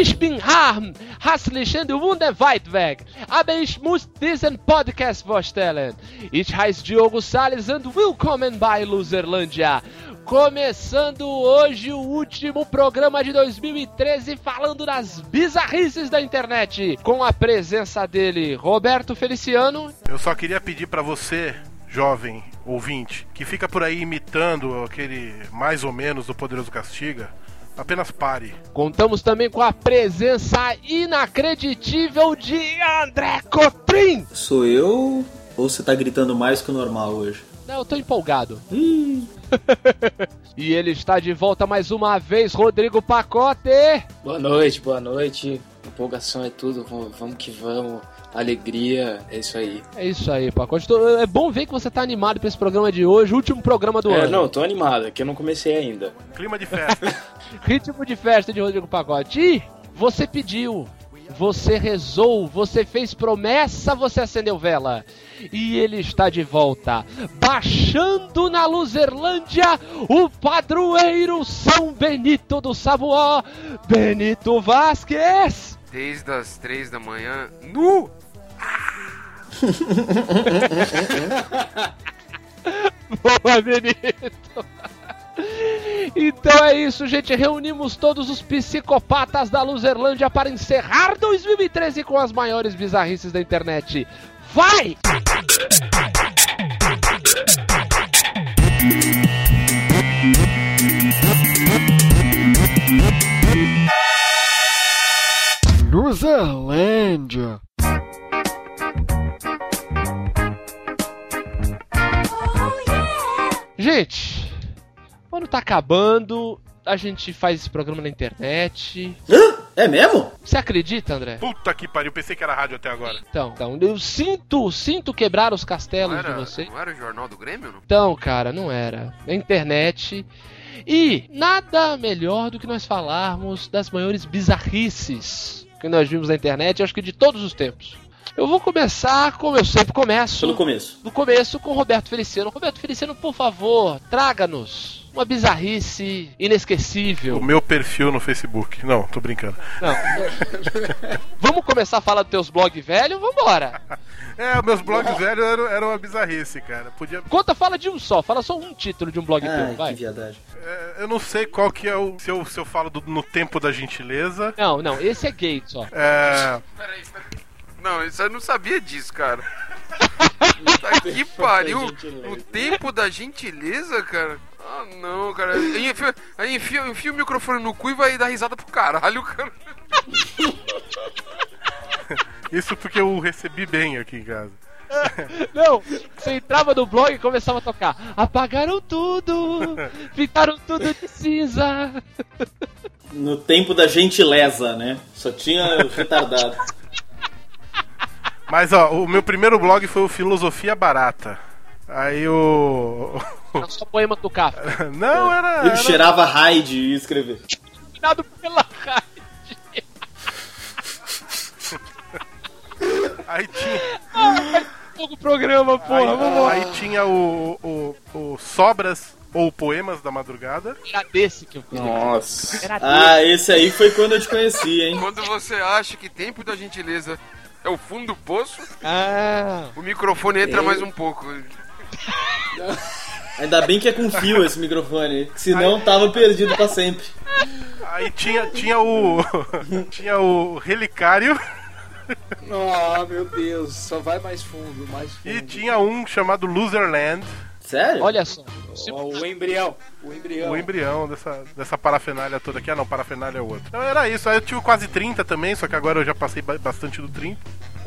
Ich bin Harm, hässlichen Wunder weit weg, aber ich muss diesen Podcast vorstellen. Ich heiße Diogo Salles and willkommen bei Loserlândia. Começando hoje o último programa de 2013 falando das bizarrices da internet, com a presença dele, Roberto Feliciano. Eu só queria pedir para você, jovem ouvinte, que fica por aí imitando aquele mais ou menos do Poderoso Castiga, apenas pare. Contamos também com a presença inacreditável de André Cotrim. Sou eu ou você tá gritando mais que o normal hoje? Não, eu tô empolgado. Ih, E ele está de volta mais uma vez, Rodrigo Pacote. Boa noite, boa noite. Empolgação é tudo, vamos que vamos. Alegria, é isso aí. É isso aí, Pacote. É bom ver que você tá animado pra esse programa de hoje, último programa do É, ano. não, tô animado, é que eu não comecei ainda. Clima de festa. Ritmo de festa de Rodrigo Pacote. E você pediu, você rezou, você fez promessa, você acendeu vela. E ele está de volta, baixando na Luzerlândia o padroeiro São Benito do Sabuó, Benito Vasquez. Desde as três da manhã, nu! Boa, Benito! Então é isso, gente. Reunimos todos os psicopatas da Luzerlândia para encerrar 2013 com as maiores bizarrices da internet. Vai! Luzerlândia. Gente, o ano tá acabando. A gente faz esse programa na internet. Hã? É mesmo? Você acredita, André? Puta que pariu, pensei que era rádio até agora. Então, então, eu sinto, sinto quebrar os castelos de era, vocês. não era o jornal do Grêmio? Não? Então, cara, não era. Na internet. E nada melhor do que nós falarmos das maiores bizarrices que nós vimos na internet, acho que de todos os tempos. Eu vou começar como eu sempre começo. Pelo começo. No começo com o Roberto Feliciano. Roberto Feliciano, por favor, traga-nos uma bizarrice O inesquecível. meu perfil no Facebook. Não, tô brincando. Não. Vamos começar a falar dos teus blogs velho? Vambora. É, meus blogs velhos eram, eram uma bizarrice, cara. Podia. Conta, fala de um só. Fala só um título de um blog Ai, teu, vai. que viadagem. é, eu não sei qual que é o. Se eu, se eu falo do- no tempo da gentileza. Não, não, esse é gay só. É. Peraí, peraí. Não, isso eu não sabia disso, cara. Que pariu. No tempo da gentileza, cara. Ah, não, cara. Aí enfia, aí enfia, enfia o microfone no cu e vai dar risada pro caralho, cara. Isso porque eu recebi bem aqui em casa. Não, você entrava no blog e começava a tocar. Apagaram tudo, pintaram tudo de cinza. No tempo da gentileza, né? Só tinha retardado. Mas ó, o meu primeiro blog foi o Filosofia Barata. Aí o. Era só poema do Kafka. Não, era. Ele era- cheirava raid e ia escrever. Dominado pela raiva. Aí tinha, Fogo programa, porra, vamos lá. aí, aí tinha o, o, o Sobras ou Poemas da Madrugada. Era desse que eu queria. Nossa. Era desse. Ah, esse aí foi quando eu te conheci, hein? Quando você acha que tempo da gentileza é o fundo do poço, Ah, o microfone entra Ei. mais um pouco. Ainda bem que é com fio esse microfone, que senão tava perdido pra sempre. Aí tinha, tinha o. tinha o Relicário Oh, meu Deus, só vai mais fundo, mais fundo. e tinha um chamado Loserland, Sério? olha só. Se- Ó, o embrião, o embrião. o embrião dessa, dessa parafernália toda aqui. Ah, não, parafernália é o outro. Então era isso. Aí eu tive quase 30 também, só que agora eu já passei ba- bastante do 30.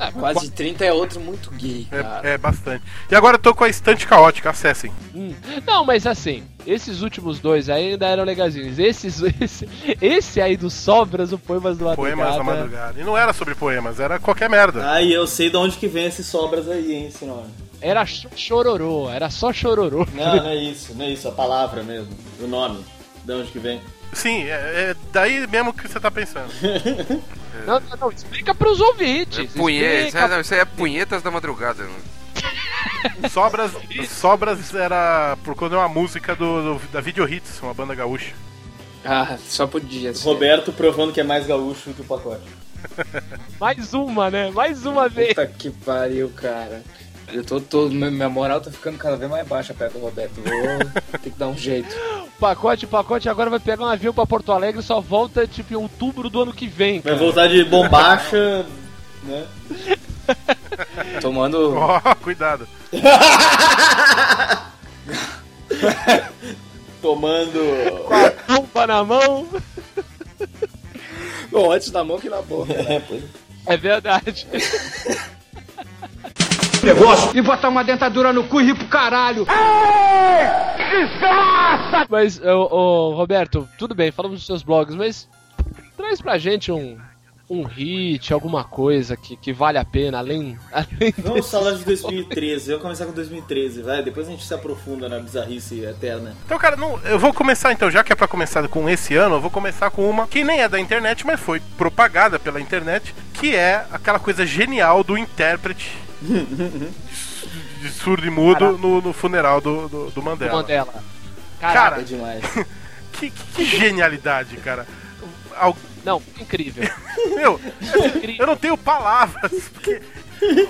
Ah, Quase 30 é outro muito gay, cara. É, é bastante. E agora eu tô com a estante caótica, acessem. Hum. Não, mas assim, esses últimos dois aí ainda eram legazinhos. Esses, esse, esse aí dos Sobras, o Poemas do Madrugada. Poemas da madrugada. E não era sobre poemas, era qualquer merda. Ah, e eu sei de onde que vem esses sobras aí, hein, esse nome. Era cho- chororô, era só chororô. Não, não é isso, não é isso, a palavra mesmo, o nome. De onde que vem? Sim, é, é daí mesmo que você tá pensando. Não, não, não, explica pros ouvintes. Punhetas, explica. não, isso aí é punhetas da madrugada. Sobras, Sobras era por conta de uma música do, do- da Video Hits, uma banda gaúcha. Ah, só podia ser. Roberto provando que é mais gaúcho que o pacote. Mais uma, né? Mais uma vez. Puta que pariu, cara. Eu tô, tô, minha moral tá ficando cada vez mais baixa perto do Roberto. Vou ter que dar um jeito. Pacote, pacote agora vai pegar um avião pra Porto Alegre e só volta tipo em outubro do ano que vem. Vai Cara. voltar de bombacha, né? Tomando. Ó, cuidado. Tomando. Pompa na mão. Bom, antes na mão que na boca. É, pois. É verdade. Negócio. E botar uma dentadura no cu e rir pro caralho. Mas, ô, ô, Roberto, tudo bem, falamos dos seus blogs, mas traz pra gente um, um hit, alguma coisa que, que vale a pena, além, além Vamos falar de 2013. Eu vou começar com 2013, vai. Depois a gente se aprofunda na bizarrice eterna. Então, cara, não, eu vou começar então, já que é pra começar com esse ano, eu vou começar com uma que nem é da internet, mas foi propagada pela internet, que é aquela coisa genial do intérprete de surdo e mudo no, no funeral do, do, do Mandela. Mandela. É Caraca, demais. Que, que genialidade, cara. Al- não, incrível. Meu, incrível. eu não tenho palavras, porque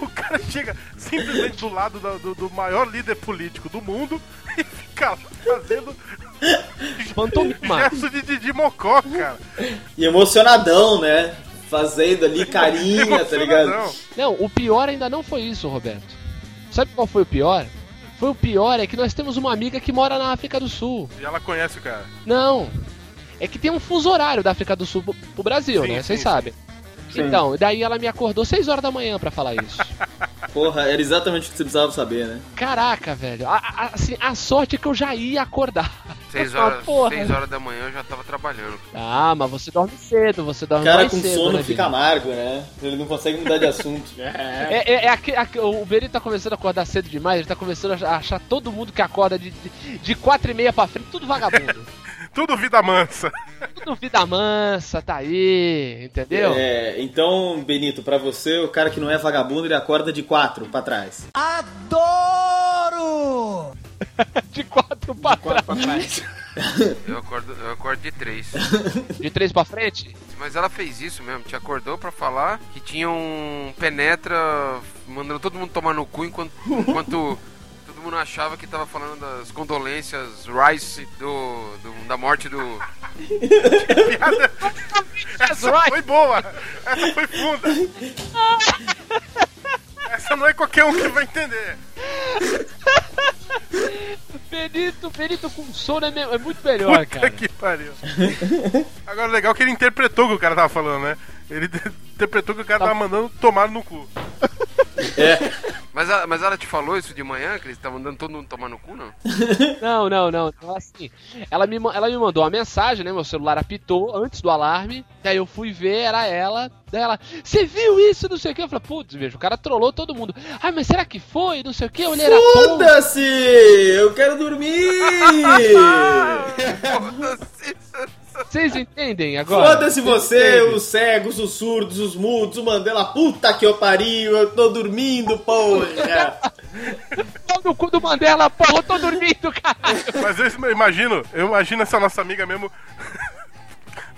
o cara chega simplesmente do lado da- do, do maior líder político do mundo e fica lá fazendo Pantomima. gesto de Didi Mocó, cara. E emocionadão, né? Fazendo ali carinha, tá ligado? Não, o pior ainda não foi isso, Roberto. Sabe qual foi o pior? Foi o pior é que nós temos uma amiga que mora na África do Sul. E ela conhece o cara. Não. É que tem um fuso horário da África do Sul pro, pro Brasil, Sim, né? Vocês sabem. Sim. Então, daí ela me acordou 6 horas da manhã pra falar isso. Porra, era exatamente o que você precisava saber, né? Caraca, velho. A, a- assim, a sorte é que eu já ia acordar. Seis Ah, horas, porra. seis horas da manhã eu já tava trabalhando. Ah, mas você dorme cedo, você O dorme cara mais com cedo, sono né, fica amargo, né? Ele não consegue mudar de assunto. É, é, é aque- o Benito tá começando a acordar cedo demais, ele tá começando a achar todo mundo que acorda de, de, de 4 e meia pra frente, tudo vagabundo. Tudo vida mansa. tudo vida mansa, tá aí, entendeu? É, então, Benito, pra você, o cara que não é vagabundo, ele acorda de quatro pra trás. De 4 pra trás. Pra trás. Eu acordo, eu acordo de três. De 3 pra frente? Mas ela fez isso mesmo, te acordou pra falar que tinha um penetra mandando todo mundo tomar no cu enquanto, enquanto todo mundo achava que tava falando das condolências Rice do, do- da morte do. That's Essa foi boa. Essa foi funda. Essa não é qualquer um que vai entender. Benito, Benito com sono é, é muito melhor, Puta cara. que pariu. Agora, o legal é que ele interpretou o que o cara tava falando, né? Ele interpretou que o cara Tá. tava mandando tomar no cu. É, Mas ela, mas ela te falou isso de manhã, que eles estavam mandando todo mundo tomar no cu, não? Não, não, não. Então, assim, ela me, ela me mandou uma mensagem, né? Meu celular apitou antes do alarme. Daí eu fui ver, era ela. Daí ela, você viu isso? Não sei o que. Eu falei, putz, vejo, o cara trollou todo mundo. Ai, mas será que foi? Não sei o que. Eu olhei, foda-se! Eu quero dormir! Vocês entendem agora? Foda-se você, os cegos, os surdos, os mudos, o Mandela, puta que eu pariu, eu tô dormindo, porra! Pau no cu do Mandela, porra, eu tô dormindo, caralho. Mas eu imagino, eu imagino essa nossa amiga mesmo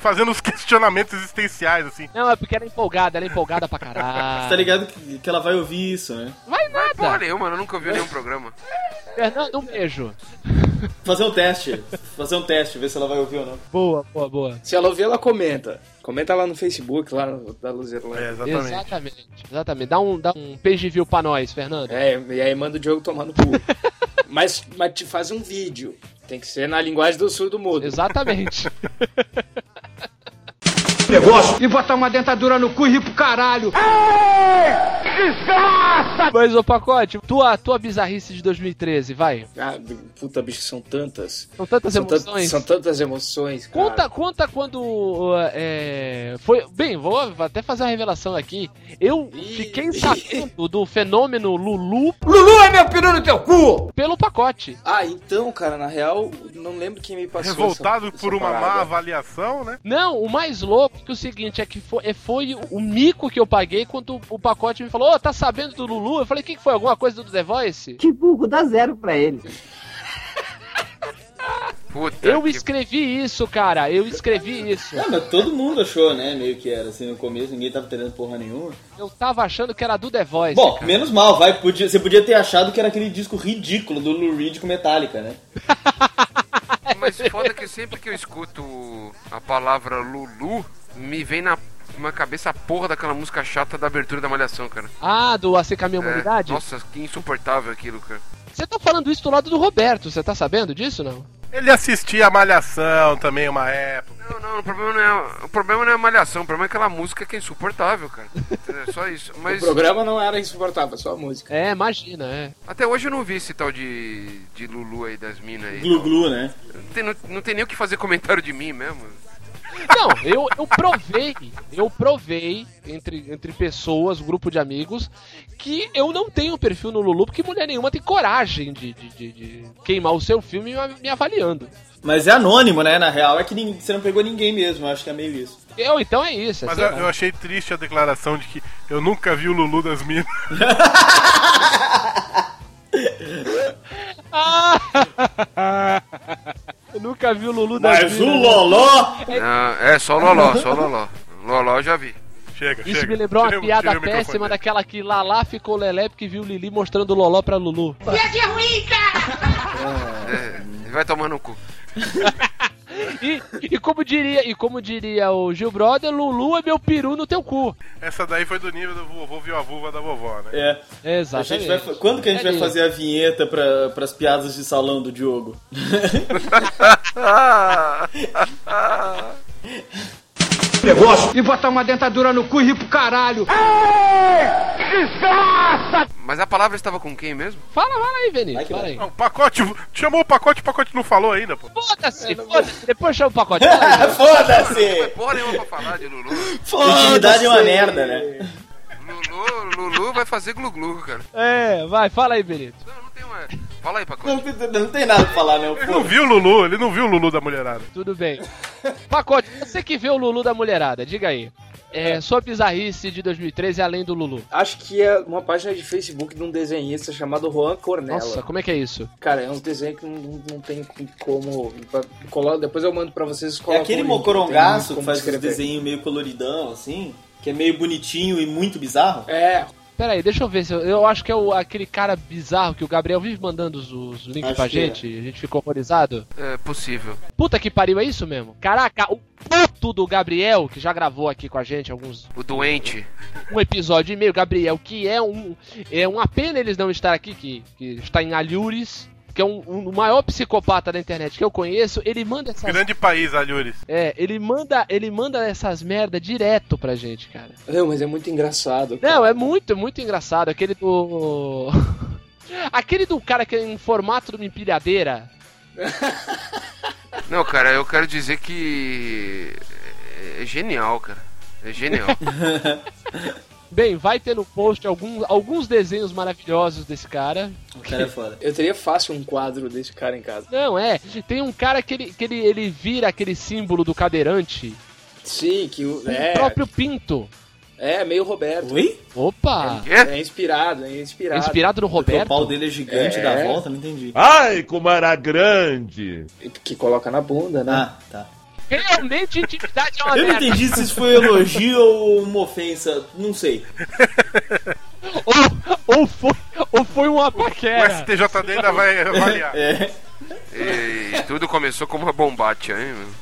fazendo os questionamentos existenciais, assim. Não, é porque ela é empolgada, ela é empolgada pra Você tá caralho. ligado que, que ela vai ouvir isso, né? Vai Porra nada. nenhuma, eu nunca ouvi nenhum programa. Fernando, um beijo. Fazer um teste, fazer um teste, ver se ela vai ouvir ou não. Boa, boa, boa. Se ela ouvir, ela comenta. Comenta lá no Facebook, lá no, da Luzerlândia. É, exatamente. Exatamente. Exatamente. Dá um, dá um page view pra nós, Fernando. É, e aí manda o Diogo tomar no cu. mas, mas te faz um vídeo. Tem que ser na linguagem do surdo mudo. Exatamente. Negócio e botar uma dentadura no cu e rir pro caralho. Mas, ô Pacote, tua, tua bizarrice de 2013, vai. Ah, puta, bicho, são tantas. São tantas São, emoções. são tantas emoções. cara. Conta, conta quando é, foi. Bem, vou até fazer uma revelação aqui. Eu Ih. fiquei sabendo do fenômeno Lulu Lulu é meu peru no teu cu. pelo pacote. Ah, então, cara, na real, não lembro quem me passou. Revoltado essa- por essa uma má parada. avaliação, né? Não, o mais louco é que o seguinte é que foi, é, foi o mico que eu paguei quando o pacote me falou: Ô, tá sabendo do Lulu? Eu falei: o que, que foi? Alguma coisa do The Voice? Que burro, dá zero pra ele. Puta Eu que- escrevi isso, cara. Eu escrevi isso. Ah, mas todo mundo achou, né? Meio que era assim no começo, ninguém tava entendendo porra nenhuma. Eu tava achando que era do The Voice. Bom, cara. menos mal, vai. Podia, você podia ter achado que era aquele disco ridículo do Lou Reed com Metallica, né? Mas foda que sempre que eu escuto a palavra Lulu, me vem na uma cabeça a porra daquela música chata da abertura da Malhação, cara. Ah, do AC Caminho É, Humanidade? nossa, que insuportável aquilo, cara. Você tá falando isso do lado do Roberto, você tá sabendo disso, não? Ele assistia a Malhação também uma época. Não, não, o problema não é, o problema não é a Malhação, o problema é aquela música que é insuportável, cara. É só isso. O Mas programa não era insuportável, só a música. É, imagina, é. até hoje eu não vi esse tal de, de Lulu aí das minas aí. Glu Glu, né? Não tem, não, não tem nem o que fazer comentário de mim mesmo. Não, eu, eu provei, eu provei entre, entre pessoas, um grupo de amigos, que eu não tenho perfil no Lulu, porque mulher nenhuma tem coragem de, de, de- de queimar o seu filme me, me avaliando. Mas é anônimo, né? Na real é que nin- você não pegou ninguém mesmo, eu acho que é meio isso. Eu, então é isso. é Mas eu, eu achei triste a declaração de que eu nunca vi o Lulu das Minas. eu nunca vi o Lulu das Mas o Minas. Loló! Não, é só Loló, só Loló. Loló eu já vi. Chega, Isso chega. me lembrou uma o- piada o péssima daquela que Lala ficou Lelé porque viu Lili mostrando o Loló pra Lulu. É, vai tomar no cu. E, e como diria, e como diria o Gil Brother, Lulu é meu peru no teu cu. Essa daí foi do nível do vovô viu a vulva da vovó, né? É. A Exatamente. gente vai, quando que a gente É vai isso. fazer a vinheta pra, pras piadas de salão do Diogo? E botar uma dentadura no cu e rir pro caralho. Mas a palavra estava com quem mesmo? Fala, fala aí, que Fala aí. Não, o pacote. Chamou o pacote, o pacote não falou ainda, pô. Foda-se, foda-se. Depois chama o pacote. Foda-se! porra nenhuma pra falar de Lulu. Intimidade é uma merda, né? Lulu, Lulu vai fazer glu-glu, cara. É, vai, fala aí, Benito. Não. Fala aí, Não, pacote. não tem nada pra falar, não. Ele não viu o Lulu, ele não viu o Lulu da mulherada. Tudo bem. Pacote, você que vê o Lulu da mulherada, diga aí. É, sua bizarrice de 2013 é além do Lulu. Acho que é uma página de Facebook de um desenhista chamado Juan Cornella. Nossa, como é que é isso? Cara, é uns desenhos que não, não- não tem como. Colo- Depois eu mando pra vocês. É aquele link, mocorongaço que faz esse escrever. desenho meio coloridão, assim, que é meio bonitinho e muito bizarro. É, Pera aí, deixa eu ver se eu, eu acho que é o, aquele cara bizarro que o Gabriel vive mandando os, os links Acho pra é. gente, a gente ficou horrorizado. É possível. Puta que pariu, é isso mesmo? Caraca, o puto do Gabriel, que já gravou aqui com a gente alguns O doente. um episódio e meio, Gabriel, que é um é uma pena eles não estar aqui, que, que está em Alhures, que é um, um- o maior psicopata da internet que eu conheço, ele manda essas Grande país, Alhures. é, ele manda ele manda essas merda direto pra gente, cara. Não, mas é muito engraçado. cara. Não, é muito, muito engraçado aquele do Aquele do cara que é em formato de uma empilhadeira. Não, cara, eu quero dizer que... É genial, cara. É genial. Bem, vai ter no post alguns, alguns desenhos maravilhosos desse cara. O cara é foda. Eu teria fácil um quadro desse cara em casa. Não, é. Tem um cara que ele, que ele, ele vira aquele símbolo do cadeirante. Sim, que o. O É, próprio Pinto. é meio Roberto. Oi? Opa! Quê? É inspirado, é É inspirado. inspirado no Porque o Roberto. pau dele é gigante É. da volta, não entendi. Ai, como era grande! Que coloca na bunda, né? Ah, tá. Realmente intimidade é uma Eu não merda. entendi se isso foi elogio ou uma ofensa, não sei. Ou, ou, foi, ou foi uma O paquera. STJD ainda vai avaliar. É. E, tudo começou como uma bombacha, hein? mano?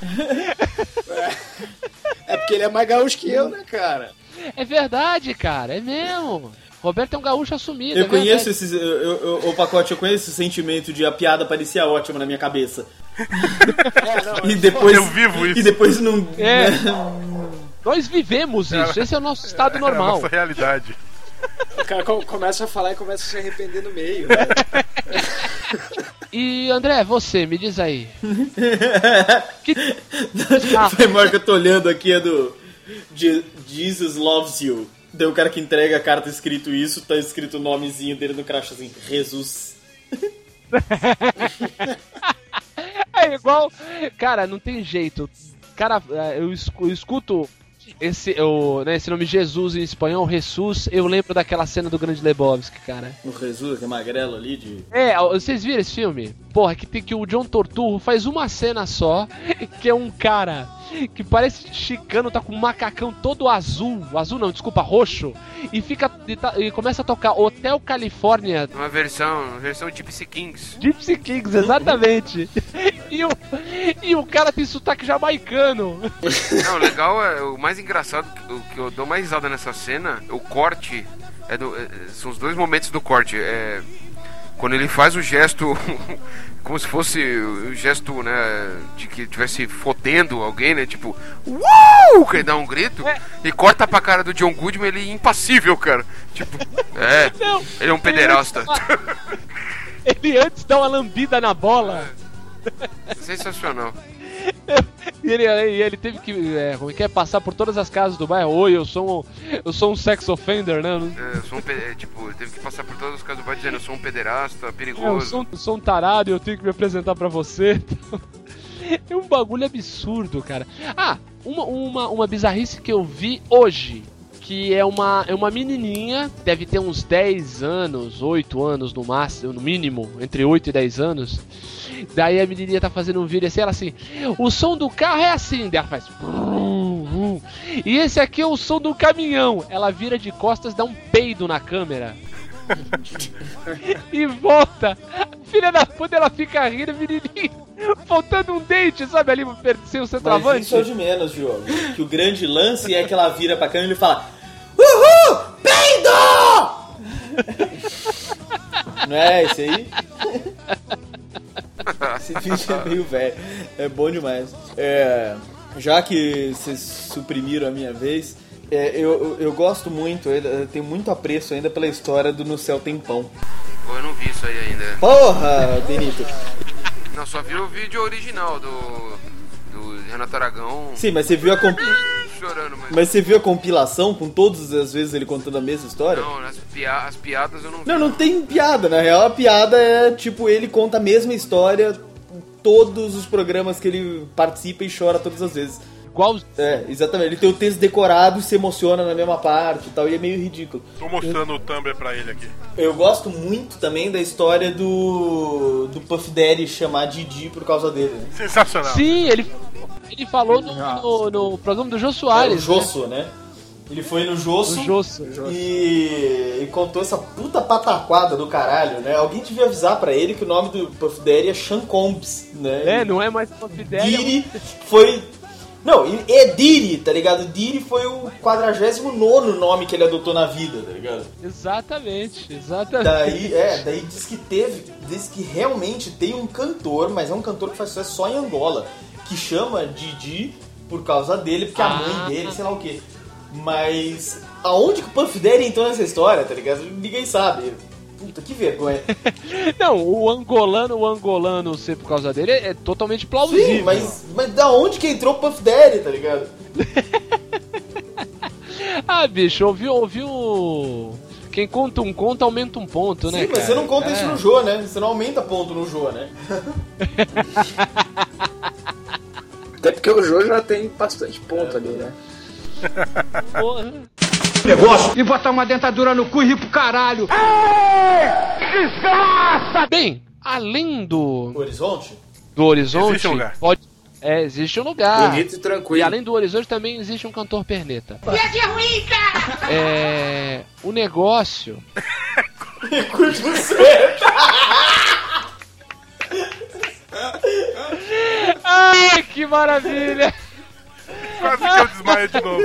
É porque ele é mais gaúcho que eu, né, cara? É verdade, cara. É mesmo. Roberto é um gaúcho assumido. Eu é conheço esse. Eu, eu- o pacote, eu conheço esse sentimento de a piada parecia ótima na minha cabeça. e depois. Eu vivo isso. E depois não. É. Nós vivemos isso. Esse é o nosso estado É a normal. nossa realidade. O cara co- começa a falar e começa a se arrepender no meio. né? E André, você, me diz aí. que... Ah, Foi maior que eu tô olhando aqui é do. Je- Jesus Loves You. Daí o cara que entrega a carta escrito isso, tá escrito o nomezinho dele no crachá assim, Jesus. é igual. Cara, não tem jeito. Cara, é, eu escu- eu escuto esse, o, né, esse nome Jesus em espanhol, Jesus, eu lembro daquela cena do Grande Lebowski, cara. O Jesus, que é magrelo ali de. É, vocês viram esse filme? Porra, que tem que o John Torturro faz uma cena só, que é um cara que parece chicano, tá com um macacão todo azul, azul não, desculpa, roxo, e fica e, tá- e começa a tocar Hotel California Uma versão, uma versão Gypsy Kings. Gypsy Kings, exatamente. e, o, e o cara tem sotaque jamaicano. Não, legal é o mais engraçado, o que eu dou mais risada nessa cena, o corte, é do- é- são os dois momentos do corte. É quando ele faz o gesto, como se fosse o gesto, né, de que estivesse fodendo alguém, né, tipo, uau, que ele dá um grito, e corta pra cara do John Goodman, ele é impassível, cara. Tipo, é, Não, ele é um pederasta. Ele antes dá uma lambida na bola. Sensacional. E ele, ele teve que, é, como é que é, passar por todas as casas do bairro. Oi, eu sou um, eu sou um sex offender, né? Eu É, eu sou um, é, tipo, teve que passar por todos os casos do bar dizendo, eu sou um pederasta, É, eu, perigoso. sou, eu sou um tarado e eu tenho que me apresentar pra você. É um bagulho absurdo, cara. Ah, uma, uma, uma bizarrice que eu vi hoje. Que é uma, é uma menininha, deve ter uns 10 anos, 8 anos no máximo, no mínimo, entre 8 e 10 anos. Daí a menininha tá fazendo um vídeo assim, ela assim, o som do carro é assim, daí ela faz. E esse aqui é o som do caminhão. Ela vira de costas, dá um peido na câmera. e volta. Filha da puta, ela fica rindo, menininho. Faltando um dente, sabe ali, sem o Mas centroavante. isso é o de menos, Diogo. Que o grande lance é que ela vira pra câmera e ele fala: Uhul! Peido! Não é esse aí? Esse vídeo é meio velho. É bom demais. É, já que vocês suprimiram a minha vez, é, eu, eu, eu gosto muito, eu eu tenho muito apreço ainda pela história do No Céu Tem Pão. Pô, eu não vi isso aí ainda. Porra, Benito! Não, só vi o vídeo original do, do Renato Aragão Sim, mas você viu a comp... chorando, mas... mas você viu a compilação com todas as vezes ele contando a mesma história? Não, as, pia as piadas eu não vi. Não, não tem piada. Na real, a piada é tipo ele conta a mesma história em todos os programas que ele participa e chora todas as vezes. Igual É, exatamente. Ele tem o texto decorado e se emociona na mesma parte e tal, e é meio ridículo. Tô mostrando o Tumblr pra ele aqui. Eu gosto muito também da história do, do Puff Daddy chamar Didi por causa dele. Sensacional. Sim, ele, ele falou no, no, no programa do Jô É, o Soares. né? Josso, né? Ele foi no Josso, O Josso. E, e contou essa puta pataquada do caralho, né? Alguém devia avisar pra ele que o nome do Puff Daddy é Sean Combs, né? É, não é mais Confidélia. Diri foi. Não, é Diri, tá ligado? Diri foi o 49 nome que ele adotou na vida, tá ligado? Exatamente, exatamente. Daí, é, daí diz que teve, diz que realmente tem um cantor, mas é um cantor que faz sucesso só em Angola, que chama Didi por causa dele, porque a Ah. mãe dele, sei lá o quê. Mas aonde que o Puff Daddy entrou nessa história, tá ligado? Ninguém sabe. Puta, que vergonha. Não, o angolano, o angolano ser por causa dele é, é totalmente plausível. Sim, mas, mas da onde que entrou o Puff Daddy, tá ligado? Ah, bicho, ouviu, ouviu. Quem conta um conto aumenta um ponto, né? Sim, mas cara? você não conta É. isso no Jô, né? Você não aumenta ponto no Jô, né? Até porque o Jô já tem bastante ponto ali, né? Porra. E botar uma dentadura no cu e rir pro caralho. Bem, além do, Horizonte? do horizonte, Existe um lugar. pode. É, existe um lugar. Bonito e E tranquilo. além do horizonte também existe um cantor perneta. Esse é ruim, cara! É. O negócio. Curte você! Ai, que maravilha! Quase que eu desmaio de novo.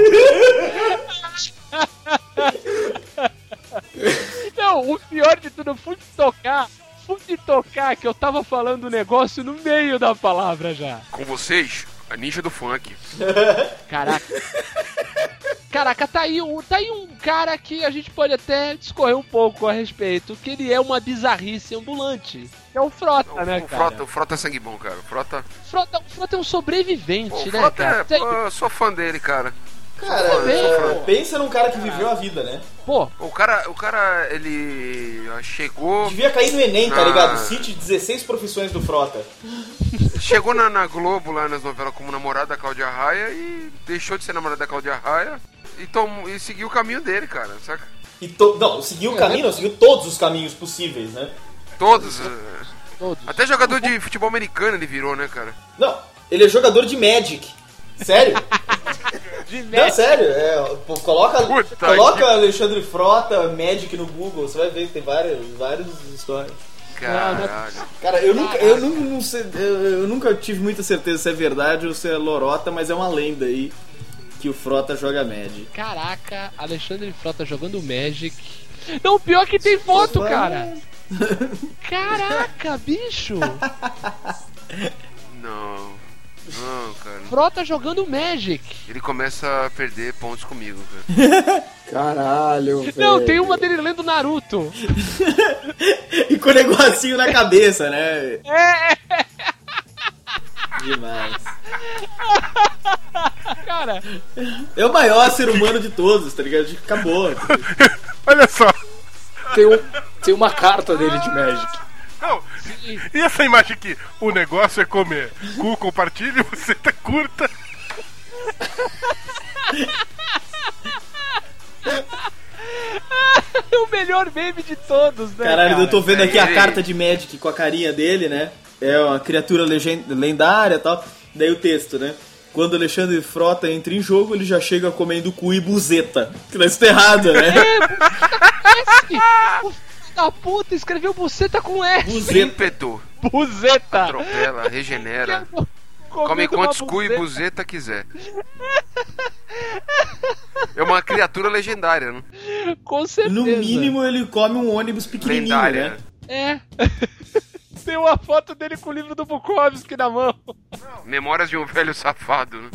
Não, o pior de tudo, eu fui tocar. Fui de tocar que eu tava falando o negócio no meio da palavra já. Com vocês, a ninja do funk. Caraca. Caraca, tá aí, um, tá aí um cara que a gente pode até discorrer um pouco a respeito, que ele é uma bizarrice ambulante. É o Frota, O, né, o cara? Frota, o Frota é sangue bom, cara. O Frota, Frota, o Frota é um sobrevivente, pô, o né, Frota cara? é, pô, eu sou fã dele, cara. Cara, Também. pensa num cara que viveu a vida, né? Pô, O cara, o cara, ele chegou. Devia cair no Enem, tá Ah. ligado? Cite 16 profissões do Frota. chegou na, na Globo, lá nas novelas, como namorado da Cláudia Raia e deixou de ser namorado da Cláudia Raia e, tom, e seguiu o caminho dele, cara, saca? E to... Não, seguiu o caminho, não, seguiu todos os caminhos possíveis, né? Todos. eh, Todos. Até jogador de futebol americano ele virou, né, cara? Não, ele é jogador de Magic. Sério? De Não, merda. sério, é, pô, coloca, Puta coloca que- Alexandre Frota Magic no Google, você vai ver que tem várias, várias histórias. Caralho. Cara, eu nunca, eu nunca, não sei, eu, eu nunca tive muita certeza se é verdade ou se é lorota, mas é uma lenda aí que o Frota joga Magic. Caraca, Alexandre Frota jogando Magic. Não, pior que tem foto, cara. Caraca, bicho. Não. Não, cara. Frota jogando Magic. Ele começa a perder pontos comigo, cara. Caralho, velho. Não, tem uma dele lendo Naruto. E com o negocinho na cabeça, né? É, Demais. cara. É o maior ser humano de todos, tá ligado? Acabou. Olha só. Tem, um- tem uma carta dele de Magic. Não. E essa imagem aqui? O negócio é comer. Cu compartilha, você tá curta. É o melhor meme de todos, né? Caralho, cara? eu tô vendo aqui a Ei. carta de Magic com a carinha dele, né? É uma criatura lendária e tal. Daí o texto, né? Quando Alexandre Frota entra em jogo, ele já chega comendo cu e buzeta. Que isso tá errado, né? Esse, o filho da puta escreveu buceta com S. Buzeta. Ímpeto. Buzeta. Atropela, regenera. Come quantos cu e buzeta. buzeta quiser. É uma criatura legendária, né? Com certeza. No mínimo, ele come um ônibus pequenininho, Lendária. né? É. Tem uma foto dele com o livro do Bukowski na mão. Memórias de um velho safado, né?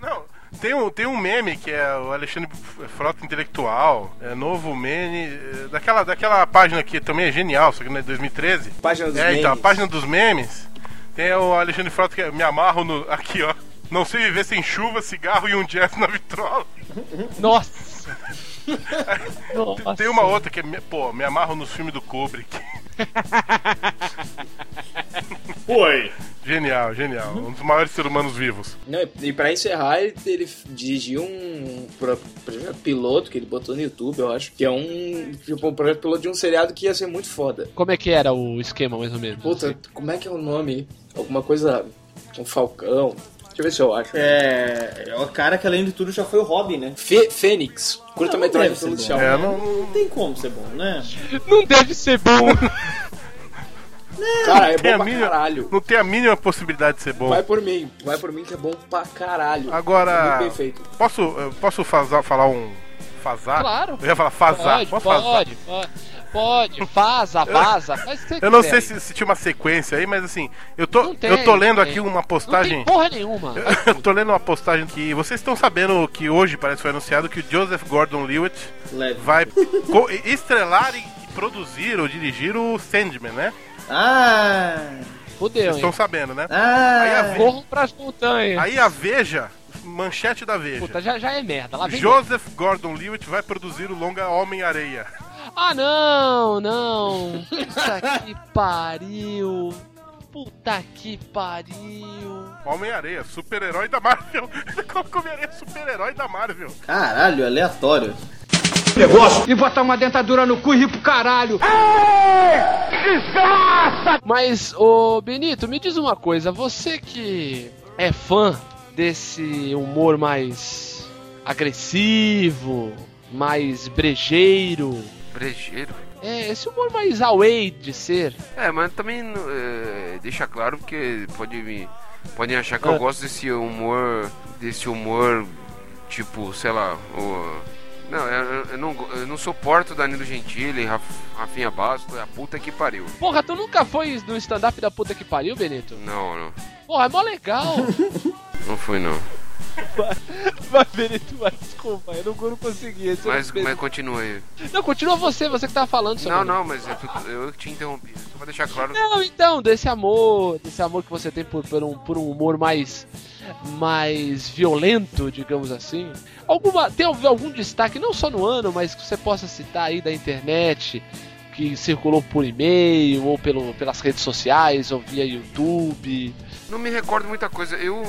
Não, tem um, tem um meme que é o Alexandre Frota Intelectual, é novo meme, é, daquela, daquela página que também é genial, só que não é 2013. Página dos É, então, a memes. página dos memes. Tem o Alexandre Frota que é, me amarro no. Aqui, ó. Não sei viver sem chuva, cigarro e um jazz na vitrola. Nossa. Nossa. Tem uma outra que é, me- pô, me amarro nos filmes do Kubrick. Oi. Genial, genial. Um dos maiores seres humanos vivos. Não, e- pra encerrar, ele, ele dirigiu um pro- projeto piloto que ele botou no YouTube, eu acho, que é um, tipo, um projeto piloto de um seriado que ia ser muito foda. Como é que era o esquema, mais ou menos? Puta, como é que é o nome? Alguma coisa. Um falcão. Deixa eu ver se eu acho. É, é o cara que além de tudo já foi o Robin, né? Fê- Fênix. Curta-metragem Não policial. É, não, não- Não tem como ser bom, né? Não deve ser bom. Cara, é bom pra mínima- caralho. não tem a mínima possibilidade de ser bom. Vai por mim. Vai por mim que é bom pra caralho. Agora, É posso, posso fazar, falar um. Fazar? Claro. Eu ia falar fazar. Pode, fazar? pode, pode, pode. Vaza, vaza. Faz o que você Eu não sei se, se tinha uma sequência aí, mas assim, eu tô, tem, eu tô lendo aqui uma Não tem postagem. porra nenhuma. Eu tô lendo uma postagem que vocês estão sabendo que hoje parece que foi anunciado que o Joseph Gordon-Levitt Leve. vai estrelar e produzir ou dirigir o Sandman, né? Ah! Fudeu, Vocês estão sabendo, né? Aí a Ah! Ve- Corram pras montanhas. Aí a Veja, manchete da Veja. Puta, já, já é merda. Lá vem Joseph Gordon-Levitt vai produzir o longa Homem-Areia. Ah, não, não. Puta que pariu. Puta que pariu. Homem-Areia, super-herói da Marvel. Ele colocou Homem-Areia, super-herói da Marvel. Caralho, aleatório. E botar uma dentadura no cu e rir pro caralho. Mas, ô Benito, me diz uma coisa. Você que é fã desse humor mais agressivo, mais brejeiro, Brejeiro. é, esse humor mais away de ser. É, mas também é, deixa claro porque pode me podem achar que Ah. eu gosto desse humor, desse humor tipo, sei lá, o não, eu, eu não, eu não suporto Danilo Gentili, Raf, Rafinha Basto, é a puta que pariu. Porra, tu nunca foi no stand-up da puta que pariu, Benito? Não, não, Porra, é mó legal. não fui não. Vai, Benito, mas desculpa, eu não, não consegui. Esse Mas, eu- mas continua aí. Não, continua você, você que tava falando sobre Não, não, mas eu, eu te interrompi. Só pra deixar claro. Não, então, desse amor, desse amor que você tem por, por, um, por um humor mais mais violento, digamos assim. Alguma tem algum destaque não só no ano, mas que você possa citar aí da internet que circulou por e-mail, ou pelo, pelas redes sociais, ou via YouTube? Não me recordo muita coisa. Eu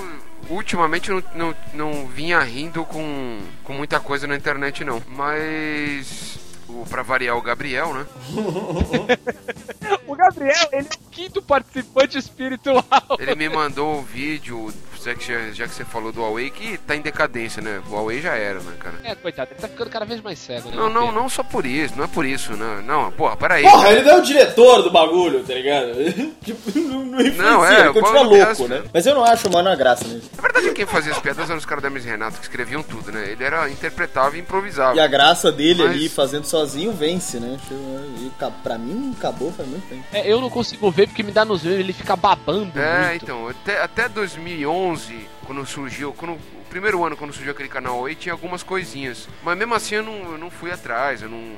ultimamente não, não, não vinha rindo com, com muita coisa na internet, não. Mas. O, pra variar o Gabriel, né? o Gabriel, ele é o quinto participante espiritual. Ele me mandou um vídeo, já que, já que você falou do Huawei, que tá em decadência, né? O Huawei já era, né, cara? É, coitado, ele tá ficando cada vez mais cego, né? Não, não, não só por isso, não é por isso, né? Não, porra, peraí. Porra, ele não é o diretor do bagulho, tá ligado? tipo, não, não Não, é, ele continua o louco, Paulo né? Mas eu não acho o mano a graça mesmo. Na verdade, quem fazia as piadas eram os caras da Miss Renato, que escreviam tudo, né? Ele era interpretava e improvisava. E a graça dele Mas- ali, fazendo sozinho, vence, né? E pra mim, acabou faz muito tempo. É, eu não consigo ver porque me dá nos memes, ele fica babando É, muito. então, até, até 2011, quando surgiu, quando, o primeiro ano quando surgiu aquele canal aí, tinha algumas coisinhas. Mas mesmo assim eu não, eu não fui atrás, eu não.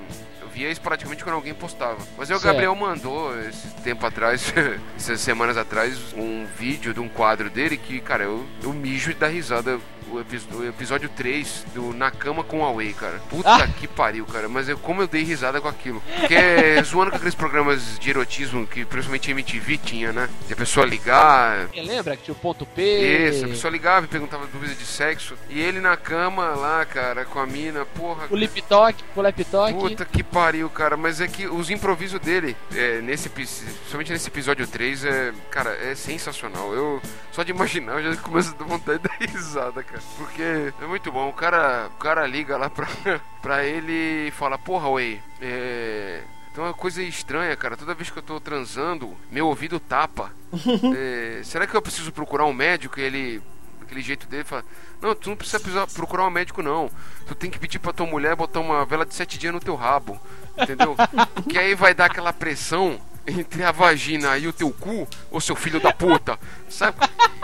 Via isso praticamente quando alguém postava. Mas aí o. Gabriel mandou, esse tempo atrás, essas semanas atrás, um vídeo de um quadro dele que, cara, eu, eu mijo da risada. O, epi- o episódio 3 do Na Cama com a Way, cara. Puta Ah. que pariu, cara. Mas eu, como eu dei risada com aquilo. Porque é zoando com aqueles programas de erotismo que principalmente a MTV tinha, né? De a pessoa ligar, Você lembra que tinha o ponto P? isso, a pessoa ligava e perguntava dúvida de sexo. E ele na cama lá, cara, com a mina, porra. O lip talk, o lap talk. Puta que pariu, cara. Mas é que os improvisos dele, é, nesse, principalmente nesse episódio 3, é, cara, é sensacional. Eu, só de imaginar, eu já começo a dar vontade risada, cara. Porque é muito bom. O cara, o cara liga lá pra, pra ele e fala: Porra, Way, é. Tem uma coisa estranha, cara. Toda vez que eu tô transando, meu ouvido tapa. É, será que eu preciso procurar um médico? E ele, daquele jeito dele, fala: Não, tu não precisa procurar um médico, não. Tu tem que pedir pra tua mulher botar uma vela de sete dias no teu rabo. Entendeu? que aí vai dar aquela pressão entre a vagina e o teu cu, ô seu filho da puta. Sabe?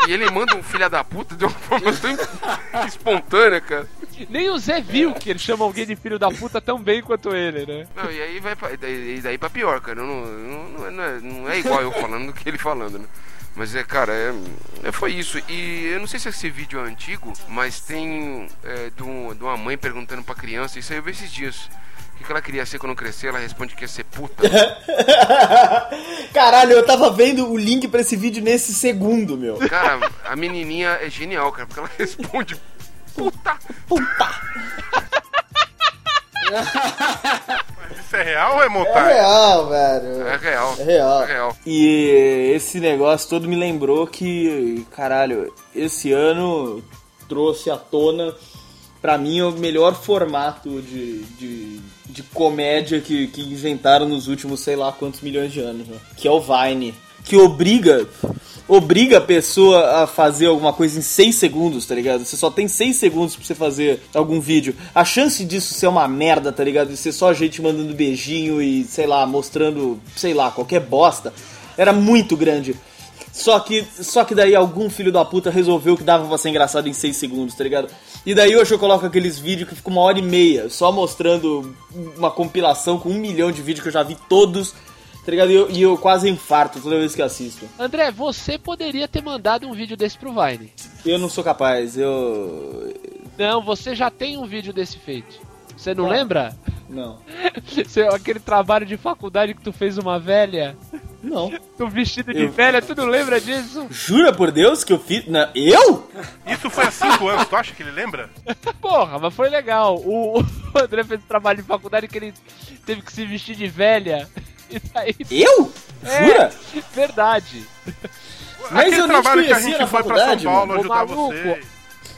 E ele manda um filho da puta de uma forma tão espontânea, cara. Nem o Zé viu que ele chama alguém de filho da puta tão bem quanto ele, né? Não, e aí vai pra, e daí, daí pra pior, cara. Não, não, é- não é, não é igual eu falando do que ele falando, né? Mas é, cara, é, é- foi isso. E eu não sei se esse vídeo é antigo, mas tem é, de, um- de uma mãe perguntando pra criança, isso aí eu vi esses dias. O que, que ela queria ser quando crescer? Ela responde que ia ser puta. Caralho, eu tava vendo o link pra esse vídeo nesse segundo, meu. Cara, a menininha é genial, cara, porque ela responde puta. Puta! Isso é real ou é É montagem? real, velho. É real. É real. É real. E esse negócio todo me lembrou que, caralho, esse ano trouxe à tona, pra mim, o melhor formato de, de, de comédia que, que inventaram nos últimos sei lá quantos milhões de anos, né? que é o Vine. Que obriga. Obriga a pessoa a fazer alguma coisa em 6 segundos, tá ligado? Você só tem 6 segundos pra você fazer algum vídeo. A chance disso ser uma merda, tá ligado? De ser só gente mandando beijinho e, sei lá, mostrando, sei lá, qualquer bosta, era muito grande. Só que, só que daí algum filho da puta resolveu que dava pra ser engraçado em 6 segundos, tá ligado? E daí hoje eu coloco aqueles vídeos que ficam uma hora e meia, só mostrando uma compilação com um milhão de vídeos que eu já vi todos, tá ligado? E eu, e eu quase infarto toda vez que assisto. André, você poderia ter mandado um vídeo desse pro Vine. Eu não sou capaz, eu. Não, você já tem um vídeo desse feito. Você não lembra? Não. Aquele trabalho de faculdade que tu fez uma velha, Não. tu vestido de Eu- velha, tu não lembra disso? Jura por Deus que eu fiz. Não, eu? Isso foi há 5 anos, tu acha que ele lembra? Porra, mas foi legal. O, o André fez um trabalho de faculdade que ele teve que se vestir de velha. E daí. Eu? É, Jura? verdade. Mas Aquele eu trabalho que a gente foi pra São Paulo mano. Ô, ajudar maluco. você.